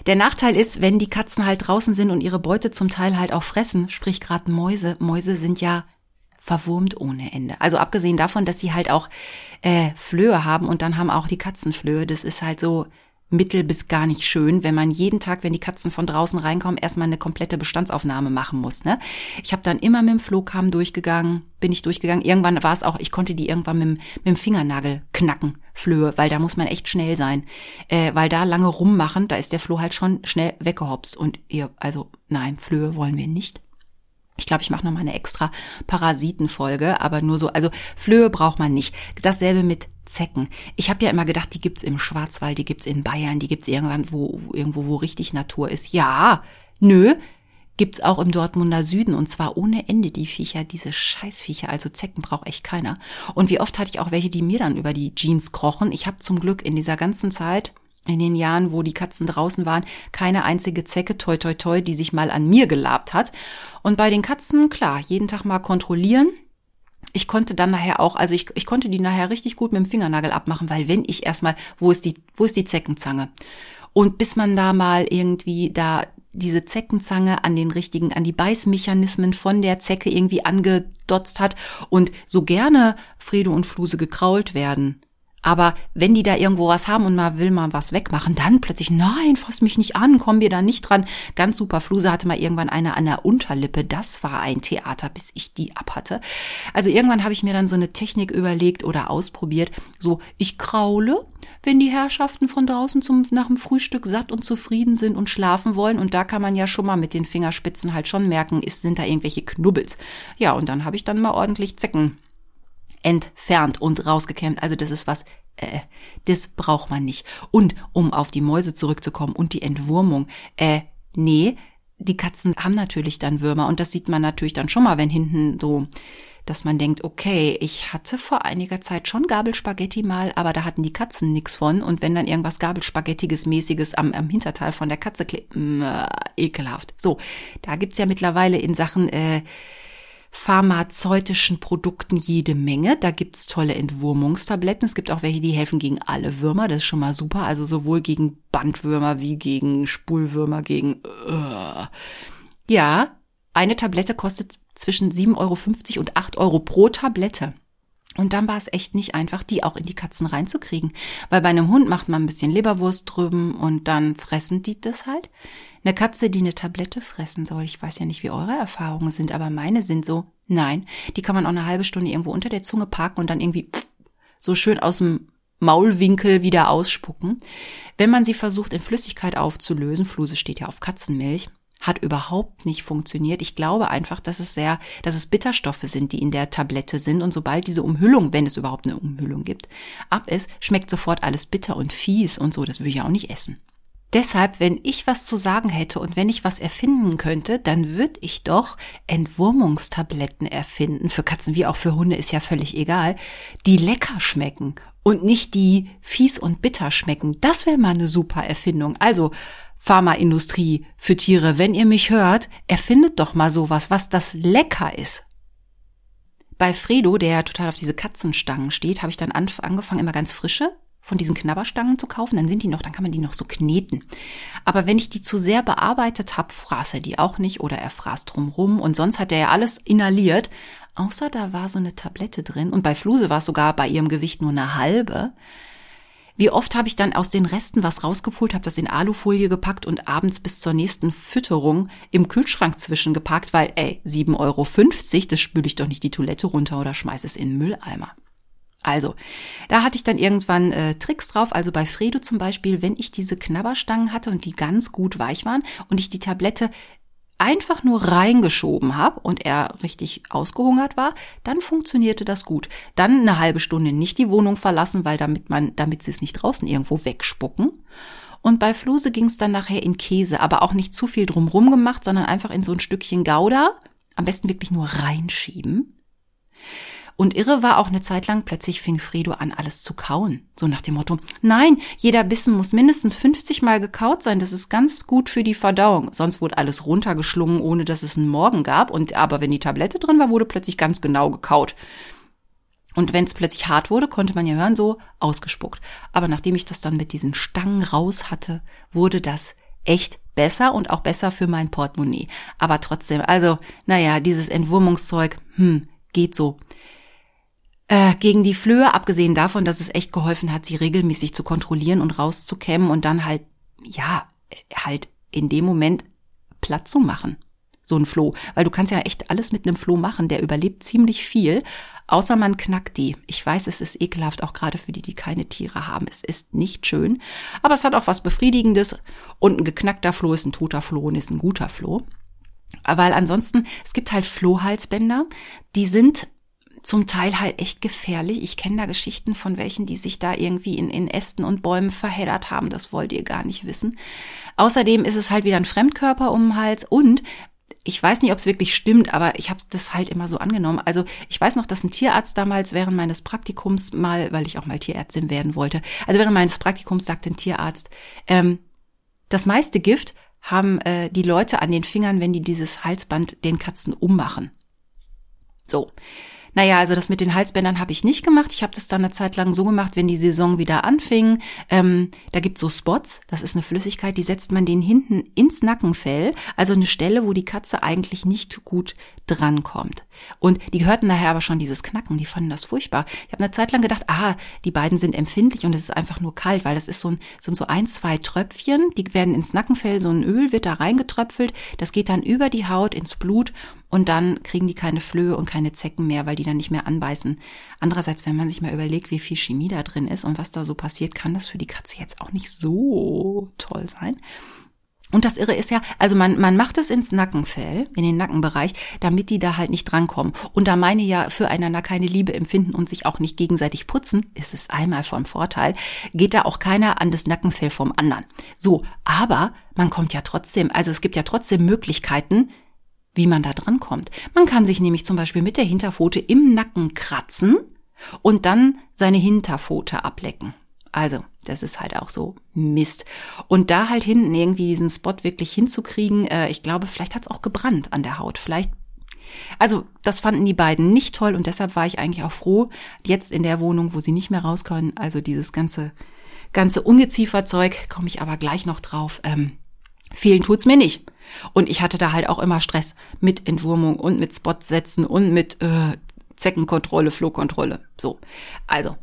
Der Nachteil ist, wenn die Katzen halt draußen sind und ihre Beute zum Teil halt auch fressen, sprich gerade Mäuse. Mäuse sind ja verwurmt ohne Ende. Also abgesehen davon, dass sie halt auch äh, Flöhe haben und dann haben auch die Katzen Flöhe. Das ist halt so, mittel bis gar nicht schön, wenn man jeden Tag, wenn die Katzen von draußen reinkommen, erstmal eine komplette Bestandsaufnahme machen muss. Ne? Ich habe dann immer mit dem Flohkamm durchgegangen, bin ich durchgegangen. Irgendwann war es auch, ich konnte die irgendwann mit, mit dem Fingernagel knacken, Flöhe, weil da muss man echt schnell sein. Äh, weil da lange rummachen, da ist der Floh halt schon schnell weggehopst. Und ihr, also nein, Flöhe wollen wir nicht. Ich glaube, ich mache noch mal eine extra Parasitenfolge, aber nur so, also Flöhe braucht man nicht. Dasselbe mit Zecken. Ich habe ja immer gedacht, die gibt's im Schwarzwald, die gibt's in Bayern, die gibt's irgendwann wo, wo irgendwo wo richtig Natur ist. Ja, nö, gibt's auch im Dortmunder Süden und zwar ohne Ende die Viecher, diese Scheißviecher, also Zecken braucht echt keiner. Und wie oft hatte ich auch welche, die mir dann über die Jeans krochen. Ich habe zum Glück in dieser ganzen Zeit in den Jahren, wo die Katzen draußen waren, keine einzige Zecke, toi toi toi, die sich mal an mir gelabt hat. Und bei den Katzen, klar, jeden Tag mal kontrollieren, ich konnte dann nachher auch, also ich, ich konnte die nachher richtig gut mit dem Fingernagel abmachen, weil wenn ich erstmal, wo ist die, wo ist die Zeckenzange? Und bis man da mal irgendwie da diese Zeckenzange an den richtigen, an die Beißmechanismen von der Zecke irgendwie angedotzt hat und so gerne Fredo und Fluse gekrault werden, aber wenn die da irgendwo was haben und mal will mal was wegmachen, dann plötzlich, nein, fass mich nicht an, komm wir da nicht dran. Ganz super. Fluse hatte mal irgendwann eine an der Unterlippe. Das war ein Theater, bis ich die abhatte. Also irgendwann habe ich mir dann so eine Technik überlegt oder ausprobiert. So, ich kraule, wenn die Herrschaften von draußen zum, nach dem Frühstück satt und zufrieden sind und schlafen wollen. Und da kann man ja schon mal mit den Fingerspitzen halt schon merken, ist, sind da irgendwelche Knubbels. Ja, und dann habe ich dann mal ordentlich Zecken entfernt und rausgekämmt. Also das ist was, äh, das braucht man nicht. Und um auf die Mäuse zurückzukommen und die Entwurmung, äh, nee, die Katzen haben natürlich dann Würmer und das sieht man natürlich dann schon mal, wenn hinten so, dass man denkt, okay, ich hatte vor einiger Zeit schon Gabelspaghetti mal, aber da hatten die Katzen nix von und wenn dann irgendwas Gabelspaghettiges mäßiges am, am Hinterteil von der Katze klebt, äh, ekelhaft. So, da gibt's ja mittlerweile in Sachen äh, pharmazeutischen Produkten jede Menge. Da gibt's tolle Entwurmungstabletten. Es gibt auch welche, die helfen gegen alle Würmer. Das ist schon mal super. Also sowohl gegen Bandwürmer wie gegen Spulwürmer, gegen... Uh. Ja, eine Tablette kostet zwischen 7,50 Euro und 8 Euro pro Tablette. Und dann war es echt nicht einfach, die auch in die Katzen reinzukriegen. Weil bei einem Hund macht man ein bisschen Leberwurst drüben und dann fressen die das halt. Eine Katze, die eine Tablette fressen soll, ich weiß ja nicht, wie eure Erfahrungen sind, aber meine sind so, nein, die kann man auch eine halbe Stunde irgendwo unter der Zunge parken und dann irgendwie so schön aus dem Maulwinkel wieder ausspucken. Wenn man sie versucht in Flüssigkeit aufzulösen, Fluse steht ja auf Katzenmilch, hat überhaupt nicht funktioniert. Ich glaube einfach, dass es sehr, dass es Bitterstoffe sind, die in der Tablette sind. Und sobald diese Umhüllung, wenn es überhaupt eine Umhüllung gibt, ab ist, schmeckt sofort alles bitter und fies und so. Das will ich auch nicht essen. Deshalb, wenn ich was zu sagen hätte und wenn ich was erfinden könnte, dann würde ich doch Entwurmungstabletten erfinden. Für Katzen wie auch für Hunde ist ja völlig egal, die lecker schmecken und nicht die fies und bitter schmecken. Das wäre mal eine super Erfindung. Also Pharmaindustrie für Tiere, wenn ihr mich hört, erfindet doch mal sowas, was das lecker ist. Bei Fredo, der total auf diese Katzenstangen steht, habe ich dann angefangen, immer ganz frische von diesen Knabberstangen zu kaufen. Dann sind die noch, dann kann man die noch so kneten. Aber wenn ich die zu sehr bearbeitet habe, fraß er die auch nicht oder er fraß drumrum und sonst hat er ja alles inhaliert. Außer da war so eine Tablette drin und bei Fluse war es sogar bei ihrem Gewicht nur eine halbe. Wie oft habe ich dann aus den Resten was rausgepult, habe das in Alufolie gepackt und abends bis zur nächsten Fütterung im Kühlschrank zwischengepackt, weil, ey, 7,50 Euro, das spüle ich doch nicht die Toilette runter oder schmeiß es in den Mülleimer. Also, da hatte ich dann irgendwann äh, Tricks drauf. Also bei Fredo zum Beispiel, wenn ich diese Knabberstangen hatte und die ganz gut weich waren und ich die Tablette einfach nur reingeschoben habe und er richtig ausgehungert war, dann funktionierte das gut. Dann eine halbe Stunde nicht die Wohnung verlassen, weil damit man, damit sie es nicht draußen irgendwo wegspucken. Und bei Fluse ging es dann nachher in Käse, aber auch nicht zu viel drumrum gemacht, sondern einfach in so ein Stückchen Gouda. Am besten wirklich nur reinschieben. Und irre war auch eine Zeit lang, plötzlich fing Fredo an, alles zu kauen. So nach dem Motto, nein, jeder Bissen muss mindestens 50 Mal gekaut sein, das ist ganz gut für die Verdauung. Sonst wurde alles runtergeschlungen, ohne dass es einen Morgen gab. Und aber wenn die Tablette drin war, wurde plötzlich ganz genau gekaut. Und wenn es plötzlich hart wurde, konnte man ja hören, so ausgespuckt. Aber nachdem ich das dann mit diesen Stangen raus hatte, wurde das echt besser und auch besser für mein Portemonnaie. Aber trotzdem, also, naja, dieses Entwurmungszeug, hm, geht so. Äh, gegen die Flöhe, abgesehen davon, dass es echt geholfen hat, sie regelmäßig zu kontrollieren und rauszukämmen und dann halt, ja, halt in dem Moment platt zu machen. So ein Floh. Weil du kannst ja echt alles mit einem Floh machen, der überlebt ziemlich viel, außer man knackt die. Ich weiß, es ist ekelhaft, auch gerade für die, die keine Tiere haben. Es ist nicht schön, aber es hat auch was Befriedigendes und ein geknackter Floh ist ein toter Floh und ist ein guter Floh. Weil ansonsten, es gibt halt Flohhalsbänder, die sind zum Teil halt echt gefährlich. Ich kenne da Geschichten von welchen, die sich da irgendwie in, in Ästen und Bäumen verheddert haben. Das wollt ihr gar nicht wissen. Außerdem ist es halt wieder ein Fremdkörper um den Hals und ich weiß nicht, ob es wirklich stimmt, aber ich habe das halt immer so angenommen. Also ich weiß noch, dass ein Tierarzt damals während meines Praktikums mal, weil ich auch mal Tierärztin werden wollte, also während meines Praktikums sagte ein Tierarzt, ähm, das meiste Gift haben äh, die Leute an den Fingern, wenn die dieses Halsband den Katzen ummachen. So. Naja, also das mit den Halsbändern habe ich nicht gemacht. Ich habe das dann eine Zeit lang so gemacht, wenn die Saison wieder anfing. Ähm, da gibt's so Spots, das ist eine Flüssigkeit, die setzt man den hinten ins Nackenfell, also eine Stelle, wo die Katze eigentlich nicht gut drankommt. Und die hörten nachher aber schon dieses Knacken, die fanden das furchtbar. Ich habe eine Zeit lang gedacht, aha, die beiden sind empfindlich und es ist einfach nur kalt, weil das ist so ein, sind so ein, zwei Tröpfchen, die werden ins Nackenfell, so ein Öl wird da reingetröpfelt, das geht dann über die Haut ins Blut und dann kriegen die keine Flöhe und keine Zecken mehr, weil die dann nicht mehr anbeißen. Andererseits, wenn man sich mal überlegt, wie viel Chemie da drin ist und was da so passiert, kann das für die Katze jetzt auch nicht so toll sein. Und das Irre ist ja, also man, man macht es ins Nackenfell, in den Nackenbereich, damit die da halt nicht drankommen. Und da meine ja füreinander keine Liebe empfinden und sich auch nicht gegenseitig putzen, ist es einmal vom Vorteil, geht da auch keiner an das Nackenfell vom anderen. So, aber man kommt ja trotzdem, also es gibt ja trotzdem Möglichkeiten, wie man da dran kommt. Man kann sich nämlich zum Beispiel mit der Hinterpfote im Nacken kratzen und dann seine Hinterpfote ablecken. Also, das ist halt auch so Mist. Und da halt hinten irgendwie diesen Spot wirklich hinzukriegen, äh, ich glaube, vielleicht hat's auch gebrannt an der Haut. Vielleicht also, das fanden die beiden nicht toll und deshalb war ich eigentlich auch froh, jetzt in der Wohnung, wo sie nicht mehr raus können, also dieses ganze, ganze Ungezieferzeug, komme ich aber gleich noch drauf, ähm, fehlen tut's mir nicht. Und ich hatte da halt auch immer Stress mit Entwurmung und mit Spotsetzen und mit äh, Zeckenkontrolle, Flohkontrolle. So, also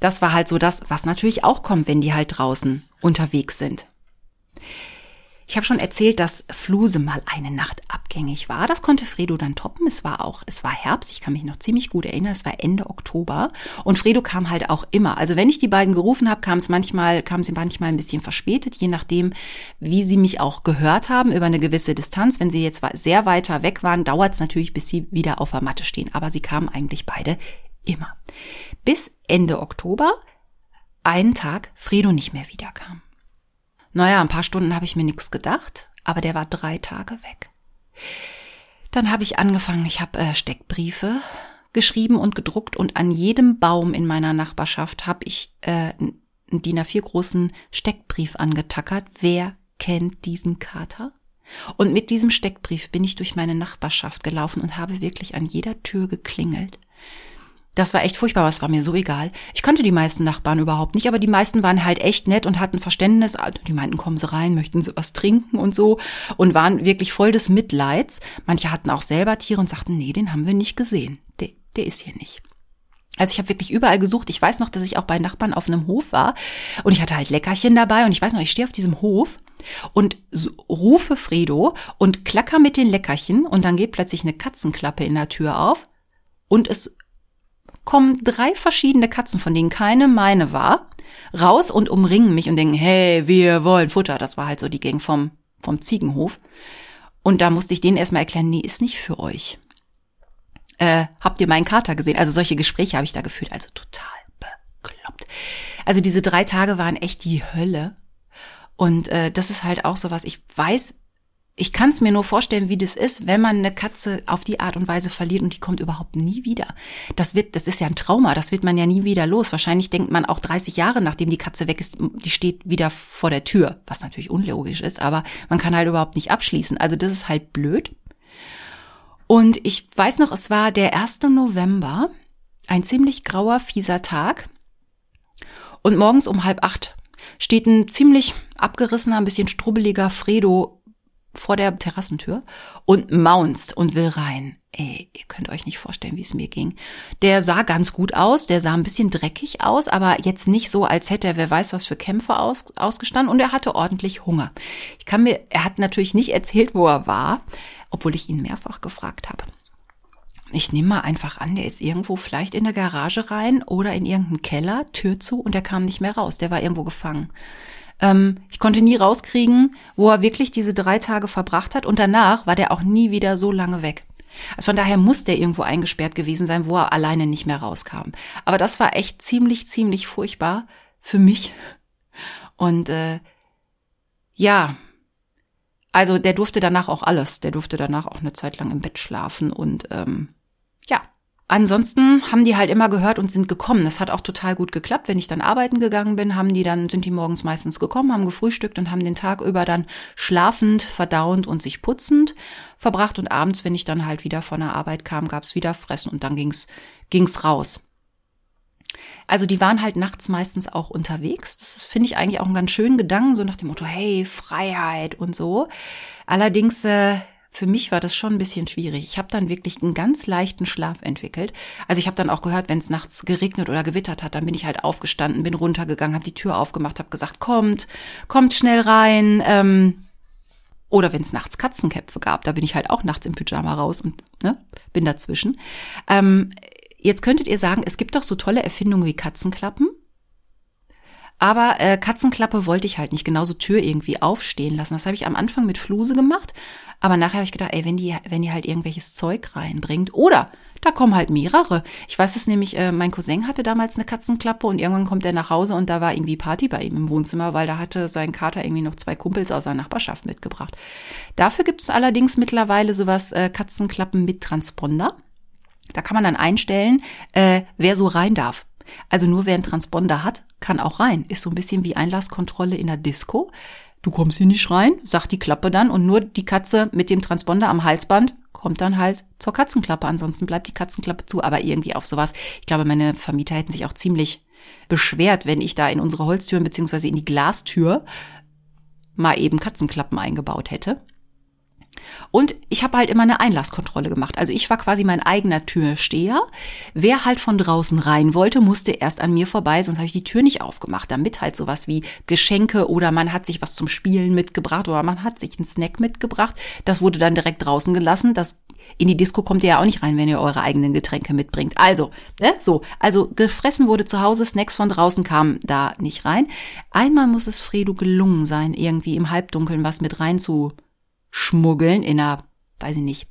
das war halt so das, was natürlich auch kommt, wenn die halt draußen unterwegs sind. Ich habe schon erzählt, dass Fluse mal eine Nacht abgängig war. Das konnte Fredo dann toppen. Es war auch, es war Herbst. Ich kann mich noch ziemlich gut erinnern. Es war Ende Oktober. Und Fredo kam halt auch immer. Also wenn ich die beiden gerufen habe, kam es manchmal, kam sie manchmal ein bisschen verspätet, je nachdem, wie sie mich auch gehört haben über eine gewisse Distanz. Wenn sie jetzt sehr weiter weg waren, dauert es natürlich, bis sie wieder auf der Matte stehen. Aber sie kamen eigentlich beide immer. Bis Ende Oktober, einen Tag, Fredo nicht mehr wiederkam. Naja, ein paar Stunden habe ich mir nichts gedacht, aber der war drei Tage weg. Dann habe ich angefangen, ich habe äh, Steckbriefe geschrieben und gedruckt und an jedem Baum in meiner Nachbarschaft habe ich äh, einen DIN A4 großen Steckbrief angetackert. Wer kennt diesen Kater? Und mit diesem Steckbrief bin ich durch meine Nachbarschaft gelaufen und habe wirklich an jeder Tür geklingelt das war echt furchtbar, aber es war mir so egal. Ich kannte die meisten Nachbarn überhaupt nicht, aber die meisten waren halt echt nett und hatten Verständnis. Also die meinten, kommen Sie rein, möchten Sie was trinken und so und waren wirklich voll des Mitleids. Manche hatten auch selber Tiere und sagten, nee, den haben wir nicht gesehen. Der, der ist hier nicht. Also ich habe wirklich überall gesucht. Ich weiß noch, dass ich auch bei Nachbarn auf einem Hof war und ich hatte halt Leckerchen dabei und ich weiß noch, ich stehe auf diesem Hof und rufe Fredo und klacker mit den Leckerchen und dann geht plötzlich eine Katzenklappe in der Tür auf und es kommen drei verschiedene Katzen, von denen keine meine war, raus und umringen mich und denken, hey, wir wollen Futter. Das war halt so die Gang vom, vom Ziegenhof. Und da musste ich denen erstmal erklären, nee, ist nicht für euch. Äh, habt ihr meinen Kater gesehen? Also solche Gespräche habe ich da geführt, also total bekloppt. Also diese drei Tage waren echt die Hölle. Und äh, das ist halt auch so was, ich weiß, ich kann es mir nur vorstellen, wie das ist, wenn man eine Katze auf die Art und Weise verliert und die kommt überhaupt nie wieder. Das wird, das ist ja ein Trauma, das wird man ja nie wieder los. Wahrscheinlich denkt man auch 30 Jahre, nachdem die Katze weg ist, die steht wieder vor der Tür, was natürlich unlogisch ist, aber man kann halt überhaupt nicht abschließen. Also das ist halt blöd. Und ich weiß noch, es war der 1. November, ein ziemlich grauer, fieser Tag. Und morgens um halb acht steht ein ziemlich abgerissener, ein bisschen strubbeliger Fredo vor der Terrassentür und maunzt und will rein. Ey, ihr könnt euch nicht vorstellen, wie es mir ging. Der sah ganz gut aus, der sah ein bisschen dreckig aus, aber jetzt nicht so, als hätte er wer weiß was für Kämpfe aus, ausgestanden und er hatte ordentlich Hunger. Ich kann mir, er hat natürlich nicht erzählt, wo er war, obwohl ich ihn mehrfach gefragt habe. Ich nehme mal einfach an, der ist irgendwo vielleicht in der Garage rein oder in irgendeinen Keller, Tür zu und er kam nicht mehr raus, der war irgendwo gefangen. Ähm, ich konnte nie rauskriegen, wo er wirklich diese drei Tage verbracht hat und danach war der auch nie wieder so lange weg. Also von daher muss der irgendwo eingesperrt gewesen sein, wo er alleine nicht mehr rauskam. Aber das war echt ziemlich, ziemlich furchtbar für mich. Und äh, ja, also der durfte danach auch alles. Der durfte danach auch eine Zeit lang im Bett schlafen und ähm, ja, Ansonsten haben die halt immer gehört und sind gekommen. Das hat auch total gut geklappt. Wenn ich dann arbeiten gegangen bin, haben die dann, sind die morgens meistens gekommen, haben gefrühstückt und haben den Tag über dann schlafend, verdauend und sich putzend verbracht. Und abends, wenn ich dann halt wieder von der Arbeit kam, gab's wieder Fressen und dann ging's, ging's raus. Also die waren halt nachts meistens auch unterwegs. Das finde ich eigentlich auch einen ganz schönen Gedanken, so nach dem Motto, hey, Freiheit und so. Allerdings äh, für mich war das schon ein bisschen schwierig. Ich habe dann wirklich einen ganz leichten Schlaf entwickelt. Also ich habe dann auch gehört, wenn es nachts geregnet oder gewittert hat, dann bin ich halt aufgestanden, bin runtergegangen, habe die Tür aufgemacht, habe gesagt, kommt, kommt schnell rein. Ähm, oder wenn es nachts Katzenkäpfe gab, da bin ich halt auch nachts im Pyjama raus und ne, bin dazwischen. Ähm, jetzt könntet ihr sagen, es gibt doch so tolle Erfindungen wie Katzenklappen. Aber äh, Katzenklappe wollte ich halt nicht genauso Tür irgendwie aufstehen lassen. Das habe ich am Anfang mit Fluse gemacht. Aber nachher habe ich gedacht, ey, wenn die, wenn die halt irgendwelches Zeug reinbringt. Oder da kommen halt mehrere. Ich weiß es nämlich, äh, mein Cousin hatte damals eine Katzenklappe und irgendwann kommt er nach Hause und da war irgendwie Party bei ihm im Wohnzimmer, weil da hatte sein Kater irgendwie noch zwei Kumpels aus der Nachbarschaft mitgebracht. Dafür gibt es allerdings mittlerweile sowas äh, Katzenklappen mit Transponder. Da kann man dann einstellen, äh, wer so rein darf. Also nur wer einen Transponder hat, kann auch rein. Ist so ein bisschen wie Einlasskontrolle in der Disco. Du kommst hier nicht rein, sagt die Klappe dann und nur die Katze mit dem Transponder am Halsband kommt dann halt zur Katzenklappe. Ansonsten bleibt die Katzenklappe zu, aber irgendwie auf sowas. Ich glaube, meine Vermieter hätten sich auch ziemlich beschwert, wenn ich da in unsere Holztüren beziehungsweise in die Glastür mal eben Katzenklappen eingebaut hätte. Und ich habe halt immer eine Einlasskontrolle gemacht. Also ich war quasi mein eigener Türsteher. Wer halt von draußen rein wollte, musste erst an mir vorbei, sonst habe ich die Tür nicht aufgemacht. Damit halt sowas wie Geschenke oder man hat sich was zum Spielen mitgebracht oder man hat sich einen Snack mitgebracht. Das wurde dann direkt draußen gelassen. Das in die Disco kommt ihr ja auch nicht rein, wenn ihr eure eigenen Getränke mitbringt. Also, ne, so, also gefressen wurde zu Hause, Snacks von draußen kamen da nicht rein. Einmal muss es Fredo gelungen sein, irgendwie im Halbdunkeln was mit rein zu schmuggeln in einer, weiß ich nicht,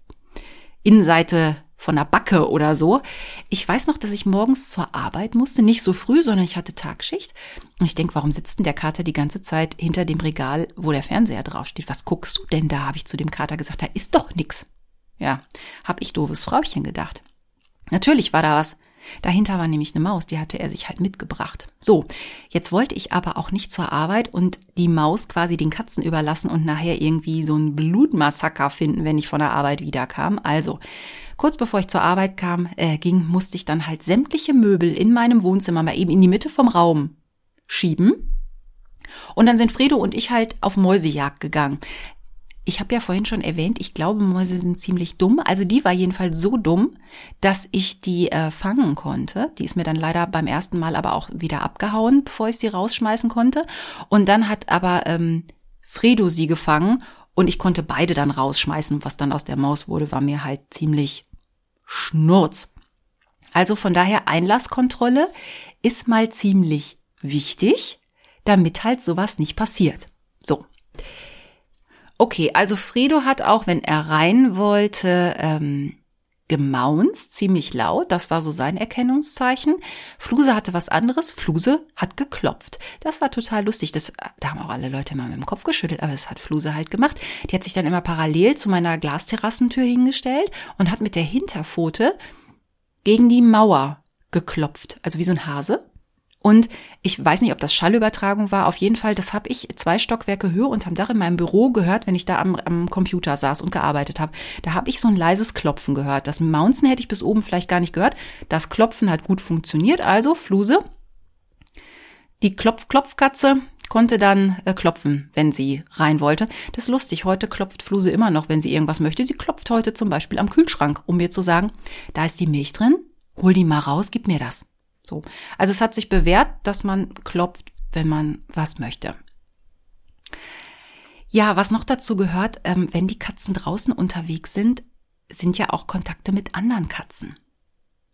Innenseite von der Backe oder so. Ich weiß noch, dass ich morgens zur Arbeit musste, nicht so früh, sondern ich hatte Tagschicht. Und ich denke, warum sitzt denn der Kater die ganze Zeit hinter dem Regal, wo der Fernseher draufsteht? Was guckst du denn da? Habe ich zu dem Kater gesagt, da ist doch nix. Ja, hab ich doofes Frauchen gedacht. Natürlich war da was. Dahinter war nämlich eine Maus, die hatte er sich halt mitgebracht. So, jetzt wollte ich aber auch nicht zur Arbeit und die Maus quasi den Katzen überlassen und nachher irgendwie so ein Blutmassaker finden, wenn ich von der Arbeit wiederkam. Also, kurz bevor ich zur Arbeit kam, äh, ging, musste ich dann halt sämtliche Möbel in meinem Wohnzimmer mal eben in die Mitte vom Raum schieben. Und dann sind Fredo und ich halt auf Mäusejagd gegangen. Ich habe ja vorhin schon erwähnt, ich glaube, Mäuse sind ziemlich dumm. Also die war jedenfalls so dumm, dass ich die äh, fangen konnte. Die ist mir dann leider beim ersten Mal aber auch wieder abgehauen, bevor ich sie rausschmeißen konnte. Und dann hat aber ähm, Fredo sie gefangen und ich konnte beide dann rausschmeißen. Was dann aus der Maus wurde, war mir halt ziemlich schnurz. Also von daher Einlasskontrolle ist mal ziemlich wichtig, damit halt sowas nicht passiert. So. Okay, also Fredo hat auch, wenn er rein wollte, ähm, gemaunzt, ziemlich laut. Das war so sein Erkennungszeichen. Fluse hatte was anderes. Fluse hat geklopft. Das war total lustig. Das, da haben auch alle Leute immer mit dem Kopf geschüttelt, aber das hat Fluse halt gemacht. Die hat sich dann immer parallel zu meiner Glasterrassentür hingestellt und hat mit der Hinterpfote gegen die Mauer geklopft. Also wie so ein Hase. Und ich weiß nicht, ob das Schallübertragung war. Auf jeden Fall, das habe ich zwei Stockwerke höher unterm Dach in meinem Büro gehört, wenn ich da am, am Computer saß und gearbeitet habe. Da habe ich so ein leises Klopfen gehört. Das Mounzen hätte ich bis oben vielleicht gar nicht gehört. Das Klopfen hat gut funktioniert. Also, Fluse. Die Klopf-Klopfkatze konnte dann äh, klopfen, wenn sie rein wollte. Das ist lustig. Heute klopft Fluse immer noch, wenn sie irgendwas möchte. Sie klopft heute zum Beispiel am Kühlschrank, um mir zu sagen, da ist die Milch drin. Hol die mal raus, gib mir das. So. Also es hat sich bewährt, dass man klopft, wenn man was möchte. Ja, was noch dazu gehört, ähm, wenn die Katzen draußen unterwegs sind, sind ja auch Kontakte mit anderen Katzen.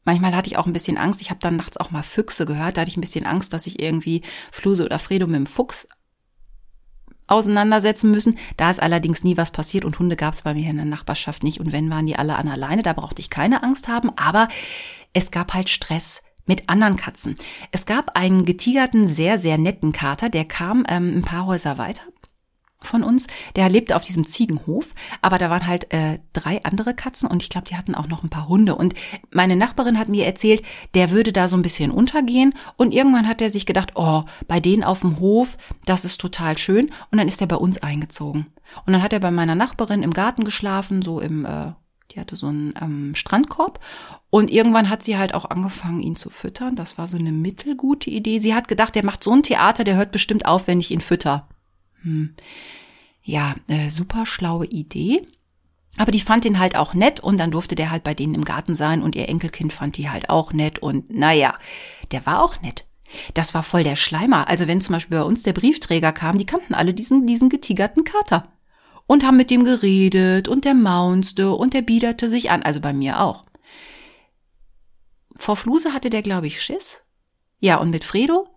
Manchmal hatte ich auch ein bisschen Angst. Ich habe dann nachts auch mal Füchse gehört. Da hatte ich ein bisschen Angst, dass ich irgendwie Fluse oder Fredo mit dem Fuchs auseinandersetzen müssen. Da ist allerdings nie was passiert und Hunde gab es bei mir in der Nachbarschaft nicht. Und wenn, waren die alle an alleine. Da brauchte ich keine Angst haben. Aber es gab halt Stress mit anderen Katzen. Es gab einen getigerten, sehr, sehr netten Kater, der kam ähm, ein paar Häuser weiter von uns, der lebte auf diesem Ziegenhof, aber da waren halt äh, drei andere Katzen und ich glaube, die hatten auch noch ein paar Hunde. Und meine Nachbarin hat mir erzählt, der würde da so ein bisschen untergehen und irgendwann hat er sich gedacht, oh, bei denen auf dem Hof, das ist total schön und dann ist er bei uns eingezogen. Und dann hat er bei meiner Nachbarin im Garten geschlafen, so im äh, die hatte so einen ähm, Strandkorb und irgendwann hat sie halt auch angefangen, ihn zu füttern. Das war so eine mittelgute Idee. Sie hat gedacht, der macht so ein Theater, der hört bestimmt auf, wenn ich ihn fütter. Hm. Ja, äh, super schlaue Idee. Aber die fand ihn halt auch nett und dann durfte der halt bei denen im Garten sein und ihr Enkelkind fand die halt auch nett und naja, der war auch nett. Das war voll der Schleimer. Also wenn zum Beispiel bei uns der Briefträger kam, die kannten alle diesen, diesen getigerten Kater und haben mit dem geredet und der maunste und der biederte sich an, also bei mir auch. Vor Fluse hatte der, glaube ich, Schiss. Ja, und mit Fredo,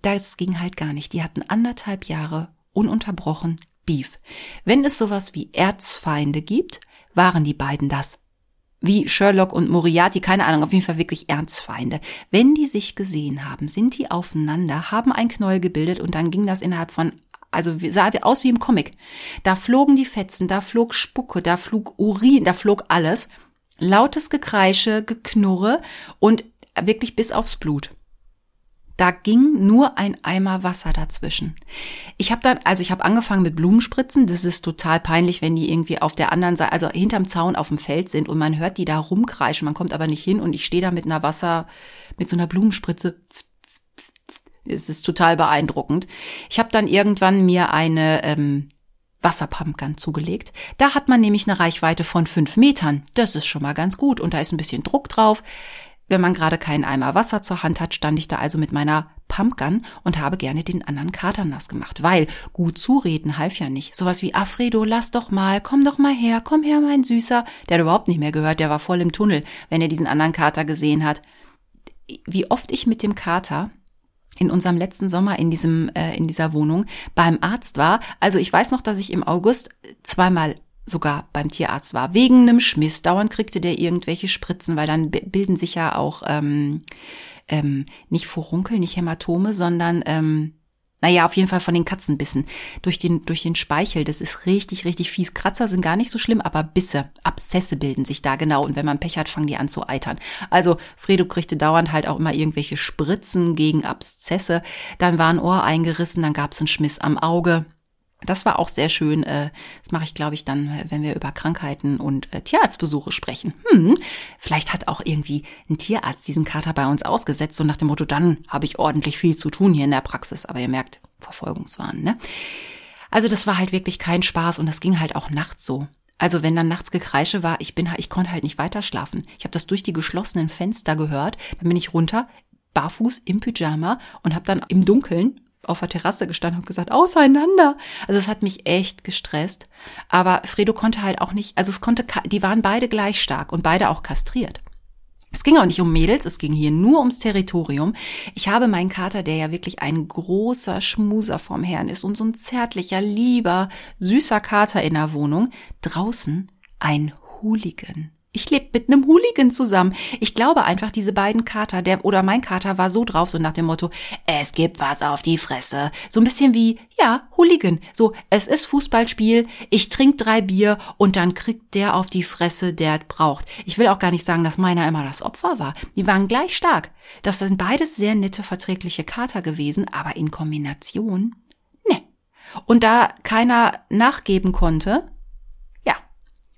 das ging halt gar nicht. Die hatten anderthalb Jahre ununterbrochen Beef. Wenn es sowas wie Erzfeinde gibt, waren die beiden das. Wie Sherlock und Moriarty, keine Ahnung, auf jeden Fall wirklich Erzfeinde. Wenn die sich gesehen haben, sind die aufeinander, haben ein Knäuel gebildet und dann ging das innerhalb von also sah aus wie im Comic. Da flogen die Fetzen, da flog Spucke, da flog Urin, da flog alles. Lautes Gekreische, Geknurre und wirklich bis aufs Blut. Da ging nur ein Eimer Wasser dazwischen. Ich habe dann, also ich habe angefangen mit Blumenspritzen. Das ist total peinlich, wenn die irgendwie auf der anderen Seite, also hinterm Zaun auf dem Feld sind und man hört die da rumkreischen. Man kommt aber nicht hin und ich stehe da mit einer Wasser, mit so einer Blumenspritze es ist total beeindruckend. Ich habe dann irgendwann mir eine ähm, Wasserpumpgun zugelegt. Da hat man nämlich eine Reichweite von fünf Metern. Das ist schon mal ganz gut und da ist ein bisschen Druck drauf. Wenn man gerade keinen Eimer Wasser zur Hand hat, stand ich da also mit meiner Pumpgun und habe gerne den anderen Kater nass gemacht, weil gut zureden half ja nicht. Sowas wie Alfredo, lass doch mal, komm doch mal her, komm her, mein Süßer. Der hat überhaupt nicht mehr gehört, der war voll im Tunnel, wenn er diesen anderen Kater gesehen hat. Wie oft ich mit dem Kater in unserem letzten Sommer in diesem äh, in dieser Wohnung beim Arzt war. Also ich weiß noch, dass ich im August zweimal sogar beim Tierarzt war wegen einem Schmiss. Dauernd kriegte der irgendwelche Spritzen, weil dann bilden sich ja auch ähm, ähm, nicht Furunkel, nicht Hämatome, sondern ähm, naja, auf jeden Fall von den Katzenbissen. Durch den, durch den Speichel. Das ist richtig, richtig fies. Kratzer sind gar nicht so schlimm, aber Bisse, Abszesse bilden sich da genau. Und wenn man Pech hat, fangen die an zu eitern. Also Fredo kriegte dauernd halt auch immer irgendwelche Spritzen gegen Abszesse. Dann war ein Ohr eingerissen, dann gab's einen Schmiss am Auge. Das war auch sehr schön. Äh, das mache ich, glaube ich, dann, wenn wir über Krankheiten und äh, Tierarztbesuche sprechen. Hm, vielleicht hat auch irgendwie ein Tierarzt diesen Kater bei uns ausgesetzt und nach dem Motto, dann habe ich ordentlich viel zu tun hier in der Praxis. Aber ihr merkt, Verfolgungswahn, ne? Also das war halt wirklich kein Spaß und das ging halt auch nachts so. Also wenn dann nachts Gekreische war, ich bin ich konnte halt nicht weiter schlafen. Ich habe das durch die geschlossenen Fenster gehört. Dann bin ich runter, barfuß im Pyjama und habe dann im Dunkeln auf der Terrasse gestanden und gesagt, auseinander. Also es hat mich echt gestresst. Aber Fredo konnte halt auch nicht, also es konnte, die waren beide gleich stark und beide auch kastriert. Es ging auch nicht um Mädels, es ging hier nur ums Territorium. Ich habe meinen Kater, der ja wirklich ein großer Schmuser vom Herrn ist und so ein zärtlicher, lieber, süßer Kater in der Wohnung, draußen ein Hooligan. Ich lebe mit einem Hooligan zusammen. Ich glaube einfach, diese beiden Kater, der oder mein Kater war so drauf, so nach dem Motto, es gibt was auf die Fresse. So ein bisschen wie, ja, Hooligan. So, es ist Fußballspiel, ich trinke drei Bier und dann kriegt der auf die Fresse, der braucht. Ich will auch gar nicht sagen, dass meiner immer das Opfer war. Die waren gleich stark. Das sind beides sehr nette, verträgliche Kater gewesen, aber in Kombination, ne. Und da keiner nachgeben konnte,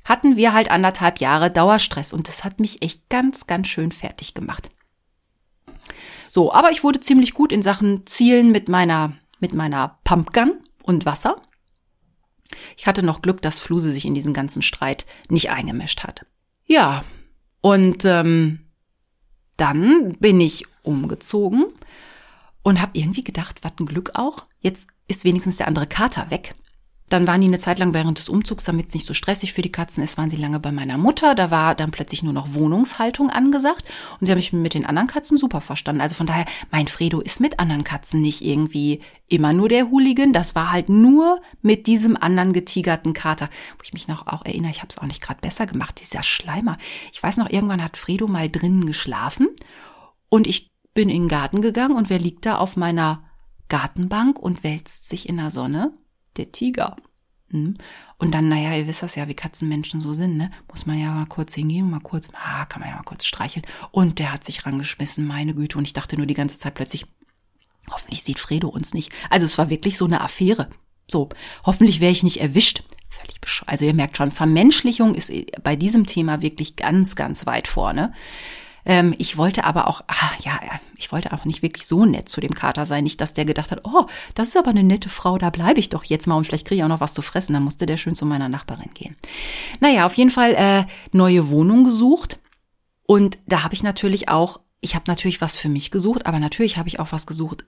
hatten wir halt anderthalb Jahre Dauerstress und das hat mich echt ganz, ganz schön fertig gemacht. So, aber ich wurde ziemlich gut in Sachen Zielen mit meiner, mit meiner Pumpgun und Wasser. Ich hatte noch Glück, dass Fluse sich in diesen ganzen Streit nicht eingemischt hat. Ja, und ähm, dann bin ich umgezogen und habe irgendwie gedacht, was ein Glück auch. Jetzt ist wenigstens der andere Kater weg. Dann waren die eine Zeit lang während des Umzugs, damit es nicht so stressig für die Katzen ist, waren sie lange bei meiner Mutter. Da war dann plötzlich nur noch Wohnungshaltung angesagt. Und sie haben mich mit den anderen Katzen super verstanden. Also von daher, mein Fredo ist mit anderen Katzen nicht irgendwie immer nur der Hooligan. Das war halt nur mit diesem anderen getigerten Kater. Wo ich mich noch auch erinnere, ich habe es auch nicht gerade besser gemacht, dieser Schleimer. Ich weiß noch, irgendwann hat Fredo mal drinnen geschlafen. Und ich bin in den Garten gegangen und wer liegt da auf meiner Gartenbank und wälzt sich in der Sonne? Der Tiger. Hm? Und dann, naja, ihr wisst das ja, wie Katzenmenschen so sind, ne? Muss man ja mal kurz hingehen, mal kurz, ah, kann man ja mal kurz streicheln. Und der hat sich rangeschmissen, meine Güte. Und ich dachte nur die ganze Zeit plötzlich, hoffentlich sieht Fredo uns nicht. Also es war wirklich so eine Affäre. So, hoffentlich wäre ich nicht erwischt. Völlig bescheuert. Also ihr merkt schon, Vermenschlichung ist bei diesem Thema wirklich ganz, ganz weit vorne. Ähm, ich wollte aber auch, ah, ja, ich wollte auch nicht wirklich so nett zu dem Kater sein. Nicht, dass der gedacht hat, oh, das ist aber eine nette Frau, da bleibe ich doch jetzt mal und vielleicht kriege ich auch noch was zu fressen. Dann musste der schön zu meiner Nachbarin gehen. Naja, auf jeden Fall äh, neue Wohnung gesucht. Und da habe ich natürlich auch, ich habe natürlich was für mich gesucht, aber natürlich habe ich auch was gesucht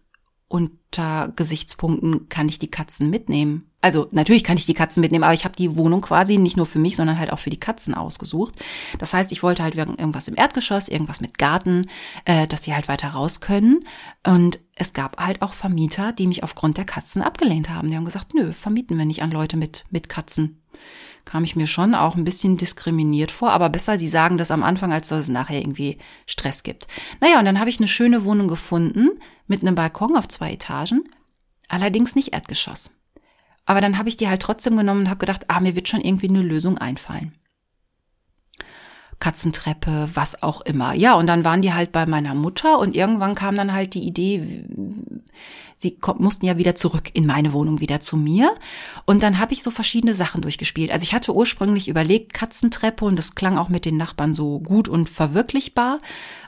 unter Gesichtspunkten kann ich die Katzen mitnehmen. Also natürlich kann ich die Katzen mitnehmen, aber ich habe die Wohnung quasi nicht nur für mich, sondern halt auch für die Katzen ausgesucht. Das heißt, ich wollte halt irgendwas im Erdgeschoss, irgendwas mit Garten, äh, dass die halt weiter raus können. Und es gab halt auch Vermieter, die mich aufgrund der Katzen abgelehnt haben. Die haben gesagt, nö, vermieten wir nicht an Leute mit, mit Katzen kam ich mir schon auch ein bisschen diskriminiert vor, aber besser, sie sagen das am Anfang, als dass es nachher irgendwie Stress gibt. Naja, und dann habe ich eine schöne Wohnung gefunden mit einem Balkon auf zwei Etagen, allerdings nicht Erdgeschoss. Aber dann habe ich die halt trotzdem genommen und habe gedacht, ah, mir wird schon irgendwie eine Lösung einfallen. Katzentreppe, was auch immer. Ja, und dann waren die halt bei meiner Mutter und irgendwann kam dann halt die Idee, sie mussten ja wieder zurück in meine Wohnung, wieder zu mir. Und dann habe ich so verschiedene Sachen durchgespielt. Also ich hatte ursprünglich überlegt, Katzentreppe und das klang auch mit den Nachbarn so gut und verwirklichbar.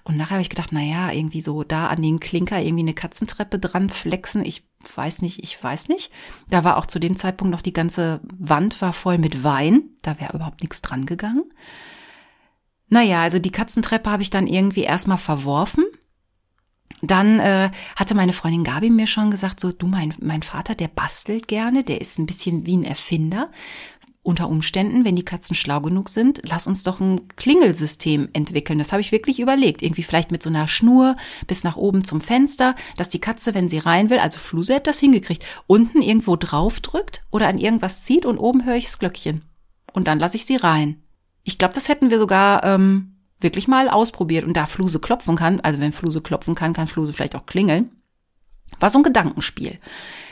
Und nachher habe ich gedacht, na ja, irgendwie so da an den Klinker irgendwie eine Katzentreppe dran flexen. Ich weiß nicht, ich weiß nicht. Da war auch zu dem Zeitpunkt noch die ganze Wand war voll mit Wein. Da wäre überhaupt nichts dran gegangen. Naja, also die Katzentreppe habe ich dann irgendwie erstmal verworfen. Dann äh, hatte meine Freundin Gabi mir schon gesagt, so du, mein, mein Vater, der bastelt gerne, der ist ein bisschen wie ein Erfinder unter Umständen, wenn die Katzen schlau genug sind, lass uns doch ein Klingelsystem entwickeln. Das habe ich wirklich überlegt. Irgendwie vielleicht mit so einer Schnur bis nach oben zum Fenster, dass die Katze, wenn sie rein will, also Fluse hat das hingekriegt, unten irgendwo drauf drückt oder an irgendwas zieht und oben höre ich das Glöckchen. Und dann lasse ich sie rein. Ich glaube, das hätten wir sogar ähm, wirklich mal ausprobiert. Und da Fluse klopfen kann, also wenn Fluse klopfen kann, kann Fluse vielleicht auch klingeln. War so ein Gedankenspiel.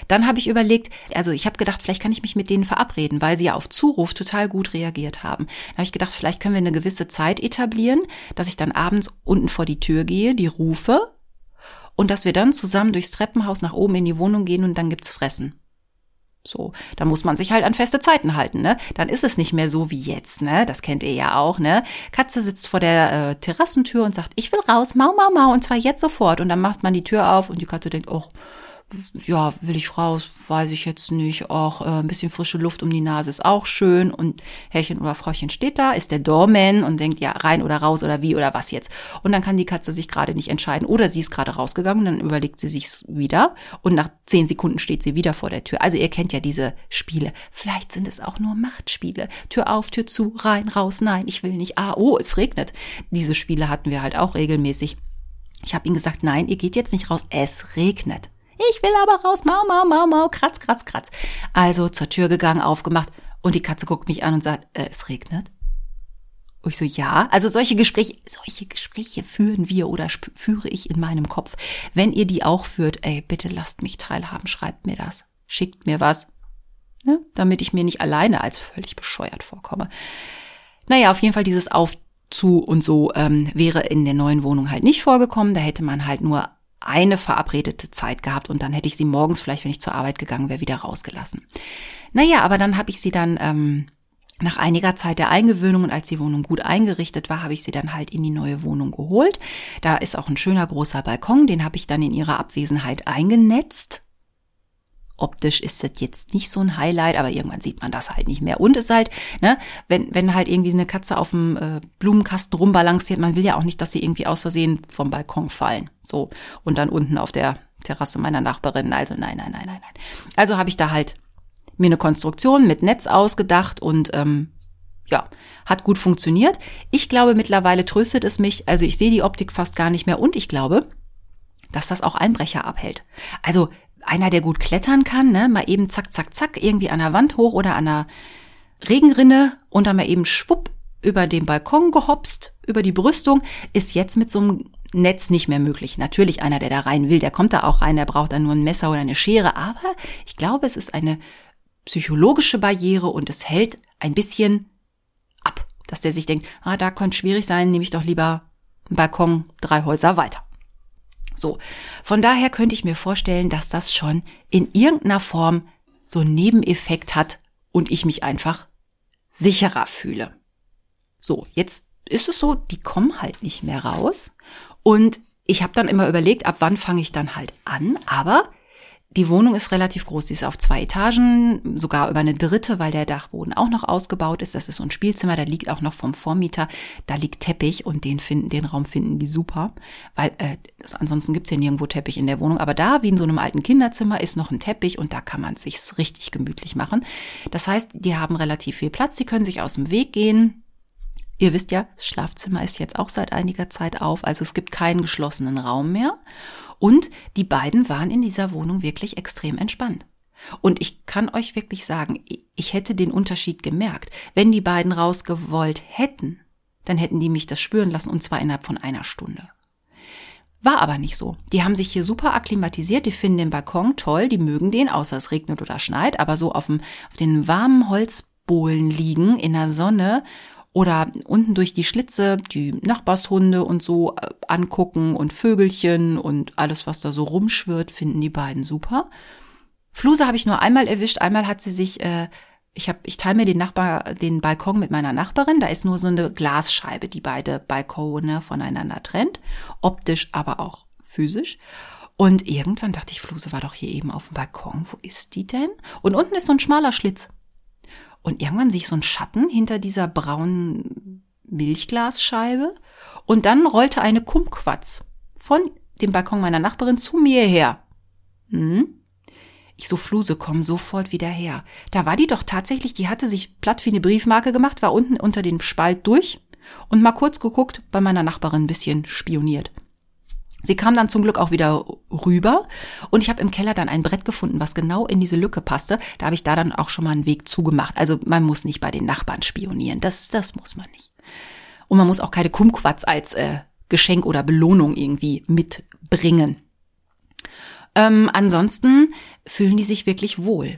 Dann habe ich überlegt, also ich habe gedacht, vielleicht kann ich mich mit denen verabreden, weil sie ja auf Zuruf total gut reagiert haben. Da habe ich gedacht, vielleicht können wir eine gewisse Zeit etablieren, dass ich dann abends unten vor die Tür gehe, die rufe und dass wir dann zusammen durchs Treppenhaus nach oben in die Wohnung gehen und dann gibt's Fressen. So, da muss man sich halt an feste Zeiten halten, ne? Dann ist es nicht mehr so wie jetzt, ne? Das kennt ihr ja auch, ne? Katze sitzt vor der äh, Terrassentür und sagt, ich will raus, mau, mau, mau, und zwar jetzt sofort. Und dann macht man die Tür auf und die Katze denkt, oh, ja, will ich raus, weiß ich jetzt nicht. Auch äh, ein bisschen frische Luft um die Nase ist auch schön. Und Herrchen oder Frauchen steht da, ist der Doorman und denkt, ja, rein oder raus oder wie oder was jetzt. Und dann kann die Katze sich gerade nicht entscheiden. Oder sie ist gerade rausgegangen, dann überlegt sie sich's wieder. Und nach zehn Sekunden steht sie wieder vor der Tür. Also ihr kennt ja diese Spiele. Vielleicht sind es auch nur Machtspiele. Tür auf, Tür zu, rein, raus, nein, ich will nicht. Ah, oh, es regnet. Diese Spiele hatten wir halt auch regelmäßig. Ich habe ihm gesagt, nein, ihr geht jetzt nicht raus, es regnet. Ich will aber raus, mau, mau, mau, mau, kratz, kratz, kratz. Also zur Tür gegangen, aufgemacht und die Katze guckt mich an und sagt, äh, es regnet. Und ich so, ja. Also solche Gespräche, solche Gespräche führen wir oder führe ich in meinem Kopf. Wenn ihr die auch führt, ey, bitte lasst mich teilhaben, schreibt mir das, schickt mir was, ne? damit ich mir nicht alleine als völlig bescheuert vorkomme. Naja, auf jeden Fall dieses Auf zu und so ähm, wäre in der neuen Wohnung halt nicht vorgekommen. Da hätte man halt nur eine verabredete Zeit gehabt und dann hätte ich sie morgens vielleicht, wenn ich zur Arbeit gegangen wäre, wieder rausgelassen. Naja, aber dann habe ich sie dann ähm, nach einiger Zeit der Eingewöhnung und als die Wohnung gut eingerichtet war, habe ich sie dann halt in die neue Wohnung geholt. Da ist auch ein schöner großer Balkon, den habe ich dann in ihrer Abwesenheit eingenetzt. Optisch ist das jetzt nicht so ein Highlight, aber irgendwann sieht man das halt nicht mehr. Und es ist halt, ne, wenn, wenn halt irgendwie eine Katze auf dem äh, Blumenkasten rumbalanciert, man will ja auch nicht, dass sie irgendwie aus Versehen vom Balkon fallen. So. Und dann unten auf der Terrasse meiner Nachbarin. Also nein, nein, nein, nein, nein. Also habe ich da halt mir eine Konstruktion mit Netz ausgedacht und ähm, ja, hat gut funktioniert. Ich glaube, mittlerweile tröstet es mich. Also ich sehe die Optik fast gar nicht mehr und ich glaube, dass das auch Einbrecher abhält. Also einer, der gut klettern kann, ne, mal eben zack, zack, zack, irgendwie an der Wand hoch oder an der Regenrinne und dann mal eben schwupp über den Balkon gehopst, über die Brüstung, ist jetzt mit so einem Netz nicht mehr möglich. Natürlich einer, der da rein will, der kommt da auch rein, der braucht dann nur ein Messer oder eine Schere, aber ich glaube, es ist eine psychologische Barriere und es hält ein bisschen ab, dass der sich denkt, ah, da könnte schwierig sein, nehme ich doch lieber einen Balkon drei Häuser weiter. So, von daher könnte ich mir vorstellen, dass das schon in irgendeiner Form so einen Nebeneffekt hat und ich mich einfach sicherer fühle. So, jetzt ist es so, die kommen halt nicht mehr raus und ich habe dann immer überlegt, ab wann fange ich dann halt an, aber die Wohnung ist relativ groß. Sie ist auf zwei Etagen, sogar über eine dritte, weil der Dachboden auch noch ausgebaut ist. Das ist so ein Spielzimmer, da liegt auch noch vom Vormieter, da liegt Teppich und den finden, den Raum finden die super, weil äh, das, ansonsten gibt's ja nirgendwo Teppich in der Wohnung. Aber da, wie in so einem alten Kinderzimmer, ist noch ein Teppich und da kann man sich's richtig gemütlich machen. Das heißt, die haben relativ viel Platz, sie können sich aus dem Weg gehen. Ihr wisst ja, das Schlafzimmer ist jetzt auch seit einiger Zeit auf, also es gibt keinen geschlossenen Raum mehr. Und die beiden waren in dieser Wohnung wirklich extrem entspannt. Und ich kann euch wirklich sagen, ich hätte den Unterschied gemerkt. Wenn die beiden rausgewollt hätten, dann hätten die mich das spüren lassen und zwar innerhalb von einer Stunde. War aber nicht so. Die haben sich hier super akklimatisiert, die finden den Balkon toll, die mögen den, außer es regnet oder schneit, aber so auf, dem, auf den warmen Holzbohlen liegen in der Sonne oder unten durch die Schlitze die Nachbarshunde und so äh, angucken und Vögelchen und alles, was da so rumschwirrt, finden die beiden super. Fluse habe ich nur einmal erwischt. Einmal hat sie sich, äh, ich habe, ich teile mir den Nachbar, den Balkon mit meiner Nachbarin. Da ist nur so eine Glasscheibe, die beide Balkone voneinander trennt, optisch, aber auch physisch. Und irgendwann dachte ich, Fluse war doch hier eben auf dem Balkon. Wo ist die denn? Und unten ist so ein schmaler Schlitz. Und irgendwann sehe ich so einen Schatten hinter dieser braunen Milchglasscheibe. Und dann rollte eine Kumquatz von dem Balkon meiner Nachbarin zu mir her. Hm? Ich so, Fluse, komm sofort wieder her. Da war die doch tatsächlich, die hatte sich platt wie eine Briefmarke gemacht, war unten unter den Spalt durch und mal kurz geguckt, bei meiner Nachbarin ein bisschen spioniert. Sie kam dann zum Glück auch wieder rüber und ich habe im Keller dann ein Brett gefunden, was genau in diese Lücke passte. Da habe ich da dann auch schon mal einen Weg zugemacht. Also man muss nicht bei den Nachbarn spionieren, das, das muss man nicht. Und man muss auch keine Kumquats als äh, Geschenk oder Belohnung irgendwie mitbringen. Ähm, ansonsten fühlen die sich wirklich wohl.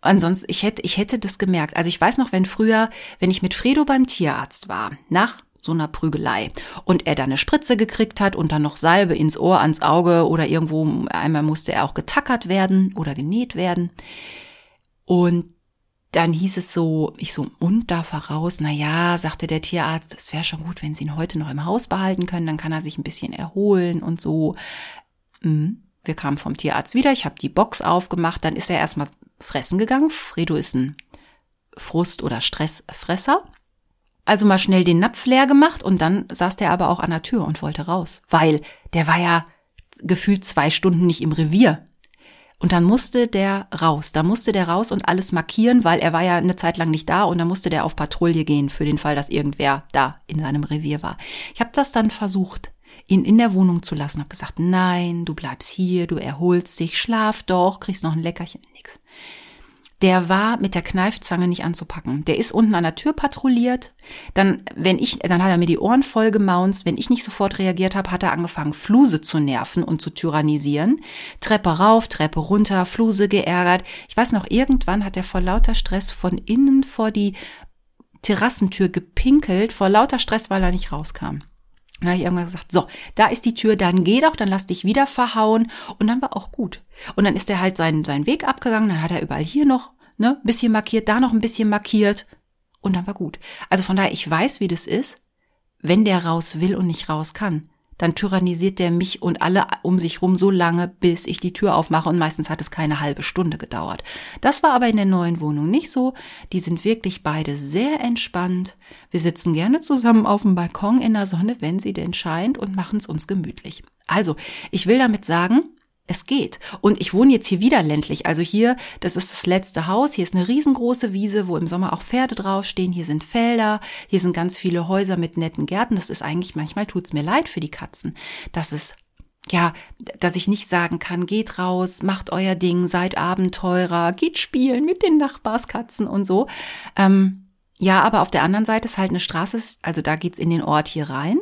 Ansonsten, ich hätte, ich hätte das gemerkt. Also ich weiß noch, wenn früher, wenn ich mit Fredo beim Tierarzt war, nach so einer Prügelei und er da eine Spritze gekriegt hat und dann noch Salbe ins Ohr, ans Auge oder irgendwo, einmal musste er auch getackert werden oder genäht werden. Und dann hieß es so, ich so, und darf er raus? Na ja, sagte der Tierarzt, es wäre schon gut, wenn Sie ihn heute noch im Haus behalten können, dann kann er sich ein bisschen erholen und so. Mhm. Wir kamen vom Tierarzt wieder, ich habe die Box aufgemacht, dann ist er erstmal fressen gegangen. Fredo ist ein Frust- oder Stressfresser. Also mal schnell den Napf leer gemacht und dann saß der aber auch an der Tür und wollte raus, weil der war ja gefühlt zwei Stunden nicht im Revier. Und dann musste der raus. Da musste der raus und alles markieren, weil er war ja eine Zeit lang nicht da und dann musste der auf Patrouille gehen für den Fall, dass irgendwer da in seinem Revier war. Ich habe das dann versucht ihn in der Wohnung zu lassen. Hab gesagt, nein, du bleibst hier, du erholst dich, schlaf doch, kriegst noch ein Leckerchen, nix. Der war mit der Kneifzange nicht anzupacken. Der ist unten an der Tür patrouilliert. Dann, wenn ich, dann hat er mir die Ohren voll gemaunzt. Wenn ich nicht sofort reagiert habe, hat er angefangen, Fluse zu nerven und zu tyrannisieren. Treppe rauf, Treppe runter, Fluse geärgert. Ich weiß noch, irgendwann hat er vor lauter Stress von innen vor die Terrassentür gepinkelt, vor lauter Stress, weil er nicht rauskam. Dann habe ich irgendwann gesagt, so, da ist die Tür, dann geh doch, dann lass dich wieder verhauen. Und dann war auch gut. Und dann ist er halt seinen, seinen Weg abgegangen, dann hat er überall hier noch ne, bisschen markiert, da noch ein bisschen markiert. Und dann war gut. Also von daher, ich weiß, wie das ist, wenn der raus will und nicht raus kann dann tyrannisiert der mich und alle um sich rum so lange, bis ich die Tür aufmache und meistens hat es keine halbe Stunde gedauert. Das war aber in der neuen Wohnung nicht so. Die sind wirklich beide sehr entspannt. Wir sitzen gerne zusammen auf dem Balkon in der Sonne, wenn sie denn scheint und machen es uns gemütlich. Also, ich will damit sagen, es geht. Und ich wohne jetzt hier wieder ländlich. Also hier, das ist das letzte Haus. Hier ist eine riesengroße Wiese, wo im Sommer auch Pferde draufstehen. Hier sind Felder. Hier sind ganz viele Häuser mit netten Gärten. Das ist eigentlich, manchmal tut's mir leid für die Katzen. Das ist ja, dass ich nicht sagen kann, geht raus, macht euer Ding, seid Abenteurer, geht spielen mit den Nachbarskatzen und so. Ähm, ja, aber auf der anderen Seite ist halt eine Straße, also da geht's in den Ort hier rein.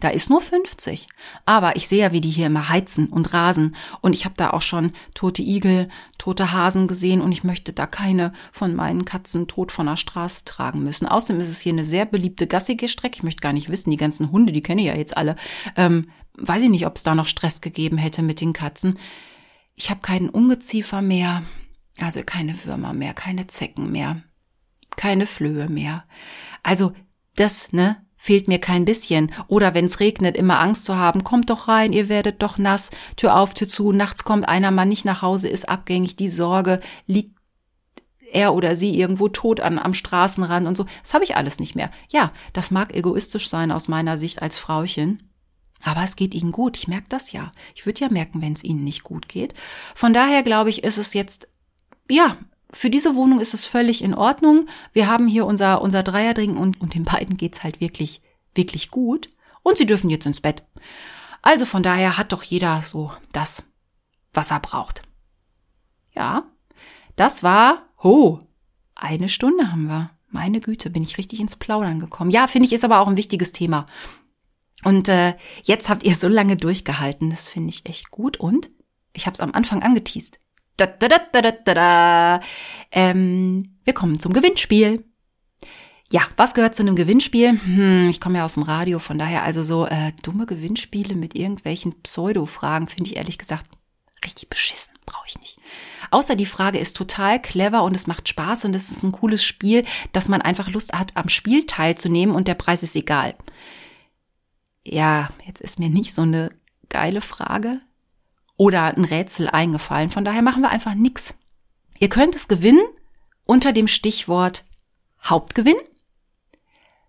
Da ist nur 50. Aber ich sehe ja, wie die hier immer heizen und rasen. Und ich habe da auch schon tote Igel, tote Hasen gesehen und ich möchte da keine von meinen Katzen tot von der Straße tragen müssen. Außerdem ist es hier eine sehr beliebte gassige Strecke. Ich möchte gar nicht wissen, die ganzen Hunde, die kenne ich ja jetzt alle. Ähm, weiß ich nicht, ob es da noch Stress gegeben hätte mit den Katzen. Ich habe keinen Ungeziefer mehr, also keine Würmer mehr, keine Zecken mehr, keine Flöhe mehr. Also das, ne, fehlt mir kein bisschen. Oder wenn's regnet, immer Angst zu haben, kommt doch rein, ihr werdet doch nass, Tür auf, Tür zu, nachts kommt einer mal nicht nach Hause, ist abgängig, die Sorge, liegt er oder sie irgendwo tot an, am Straßenrand und so. Das habe ich alles nicht mehr. Ja, das mag egoistisch sein aus meiner Sicht als Frauchen. Aber es geht ihnen gut. Ich merke das ja. Ich würde ja merken, wenn es ihnen nicht gut geht. Von daher glaube ich, ist es jetzt, ja, für diese Wohnung ist es völlig in Ordnung. Wir haben hier unser, unser Dreierdring und, und den beiden geht's halt wirklich, wirklich gut. Und sie dürfen jetzt ins Bett. Also von daher hat doch jeder so das, was er braucht. Ja, das war, ho, eine Stunde haben wir. Meine Güte, bin ich richtig ins Plaudern gekommen. Ja, finde ich, ist aber auch ein wichtiges Thema. Und äh, jetzt habt ihr so lange durchgehalten. Das finde ich echt gut. Und ich habe es am Anfang angeteased. Da, da, da, da, da, da. Ähm, wir kommen zum Gewinnspiel. Ja, was gehört zu einem Gewinnspiel? Hm, ich komme ja aus dem Radio, von daher also so äh, dumme Gewinnspiele mit irgendwelchen Pseudo-Fragen finde ich ehrlich gesagt richtig beschissen, brauche ich nicht. Außer die Frage ist total clever und es macht Spaß und es ist ein cooles Spiel, dass man einfach Lust hat, am Spiel teilzunehmen und der Preis ist egal. Ja, jetzt ist mir nicht so eine geile Frage. Oder ein Rätsel eingefallen. Von daher machen wir einfach nichts. Ihr könnt es gewinnen unter dem Stichwort Hauptgewinn.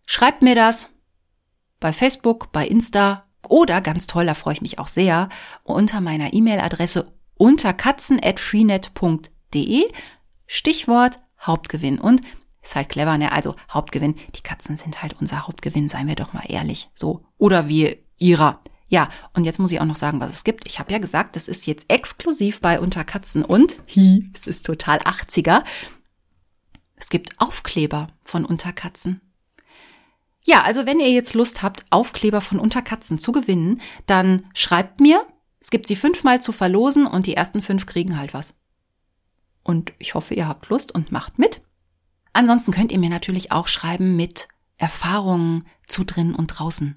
Schreibt mir das bei Facebook, bei Insta oder ganz toll, da freue ich mich auch sehr, unter meiner E-Mail-Adresse unter katzen.freenet.de Stichwort Hauptgewinn. Und ist halt clever, ne? Also Hauptgewinn. Die Katzen sind halt unser Hauptgewinn, seien wir doch mal ehrlich. So. Oder wir ihrer. Ja, und jetzt muss ich auch noch sagen, was es gibt. Ich habe ja gesagt, das ist jetzt exklusiv bei Unter Katzen und, hi, es ist total 80er. Es gibt Aufkleber von Unterkatzen. Ja, also wenn ihr jetzt Lust habt, Aufkleber von Unterkatzen zu gewinnen, dann schreibt mir. Es gibt sie fünfmal zu verlosen und die ersten fünf kriegen halt was. Und ich hoffe, ihr habt Lust und macht mit. Ansonsten könnt ihr mir natürlich auch schreiben mit Erfahrungen zu drinnen und draußen.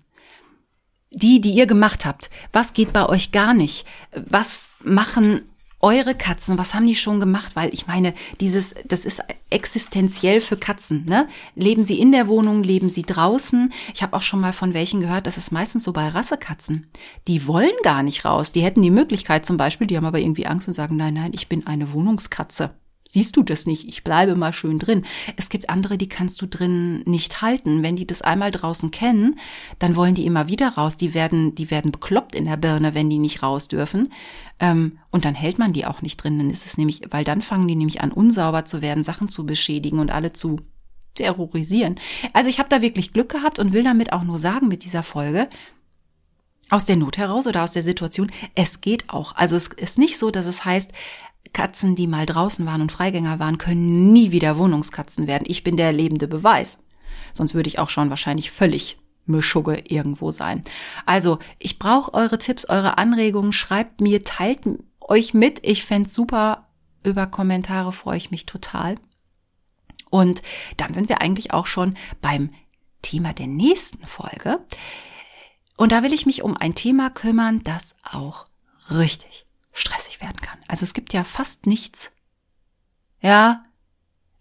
Die, die ihr gemacht habt. Was geht bei euch gar nicht? Was machen eure Katzen, was haben die schon gemacht? Weil ich meine, dieses, das ist existenziell für Katzen. Ne? Leben sie in der Wohnung, leben sie draußen? Ich habe auch schon mal von welchen gehört, das ist meistens so bei Rassekatzen. Die wollen gar nicht raus. Die hätten die Möglichkeit zum Beispiel, die haben aber irgendwie Angst und sagen, nein, nein, ich bin eine Wohnungskatze siehst du das nicht, ich bleibe mal schön drin. Es gibt andere, die kannst du drin nicht halten. Wenn die das einmal draußen kennen, dann wollen die immer wieder raus. Die werden, die werden bekloppt in der Birne, wenn die nicht raus dürfen. Ähm, und dann hält man die auch nicht drin. Dann ist es nämlich, weil dann fangen die nämlich an, unsauber zu werden, Sachen zu beschädigen und alle zu terrorisieren. Also ich habe da wirklich Glück gehabt und will damit auch nur sagen mit dieser Folge, aus der Not heraus oder aus der Situation, es geht auch. Also es ist nicht so, dass es heißt, Katzen, die mal draußen waren und Freigänger waren, können nie wieder Wohnungskatzen werden. Ich bin der lebende Beweis. Sonst würde ich auch schon wahrscheinlich völlig Mischugge irgendwo sein. Also, ich brauche eure Tipps, eure Anregungen. Schreibt mir, teilt euch mit. Ich fände super. Über Kommentare freue ich mich total. Und dann sind wir eigentlich auch schon beim Thema der nächsten Folge. Und da will ich mich um ein Thema kümmern, das auch richtig stressig werden kann. Also es gibt ja fast nichts. Ja,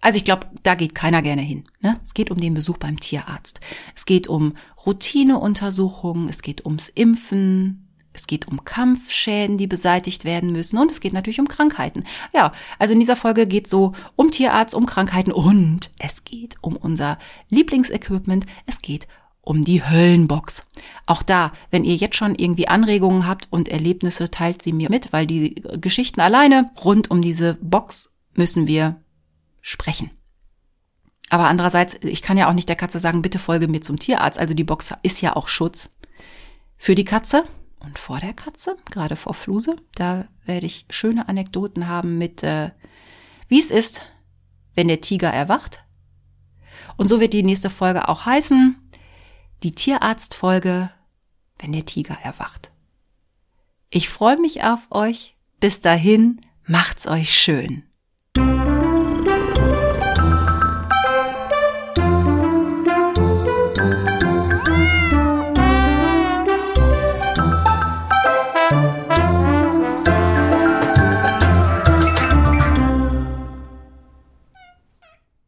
also ich glaube, da geht keiner gerne hin. Ne? Es geht um den Besuch beim Tierarzt. Es geht um Routineuntersuchungen, es geht ums Impfen, es geht um Kampfschäden, die beseitigt werden müssen und es geht natürlich um Krankheiten. Ja, also in dieser Folge geht so um Tierarzt, um Krankheiten und es geht um unser Lieblingsequipment, es geht um die Höllenbox. Auch da, wenn ihr jetzt schon irgendwie Anregungen habt und Erlebnisse, teilt sie mir mit, weil die Geschichten alleine rund um diese Box müssen wir sprechen. Aber andererseits, ich kann ja auch nicht der Katze sagen, bitte folge mir zum Tierarzt. Also die Box ist ja auch Schutz für die Katze und vor der Katze, gerade vor Fluse. Da werde ich schöne Anekdoten haben mit, äh, wie es ist, wenn der Tiger erwacht. Und so wird die nächste Folge auch heißen die Tierarztfolge, wenn der Tiger erwacht. Ich freue mich auf euch. Bis dahin, macht's euch schön.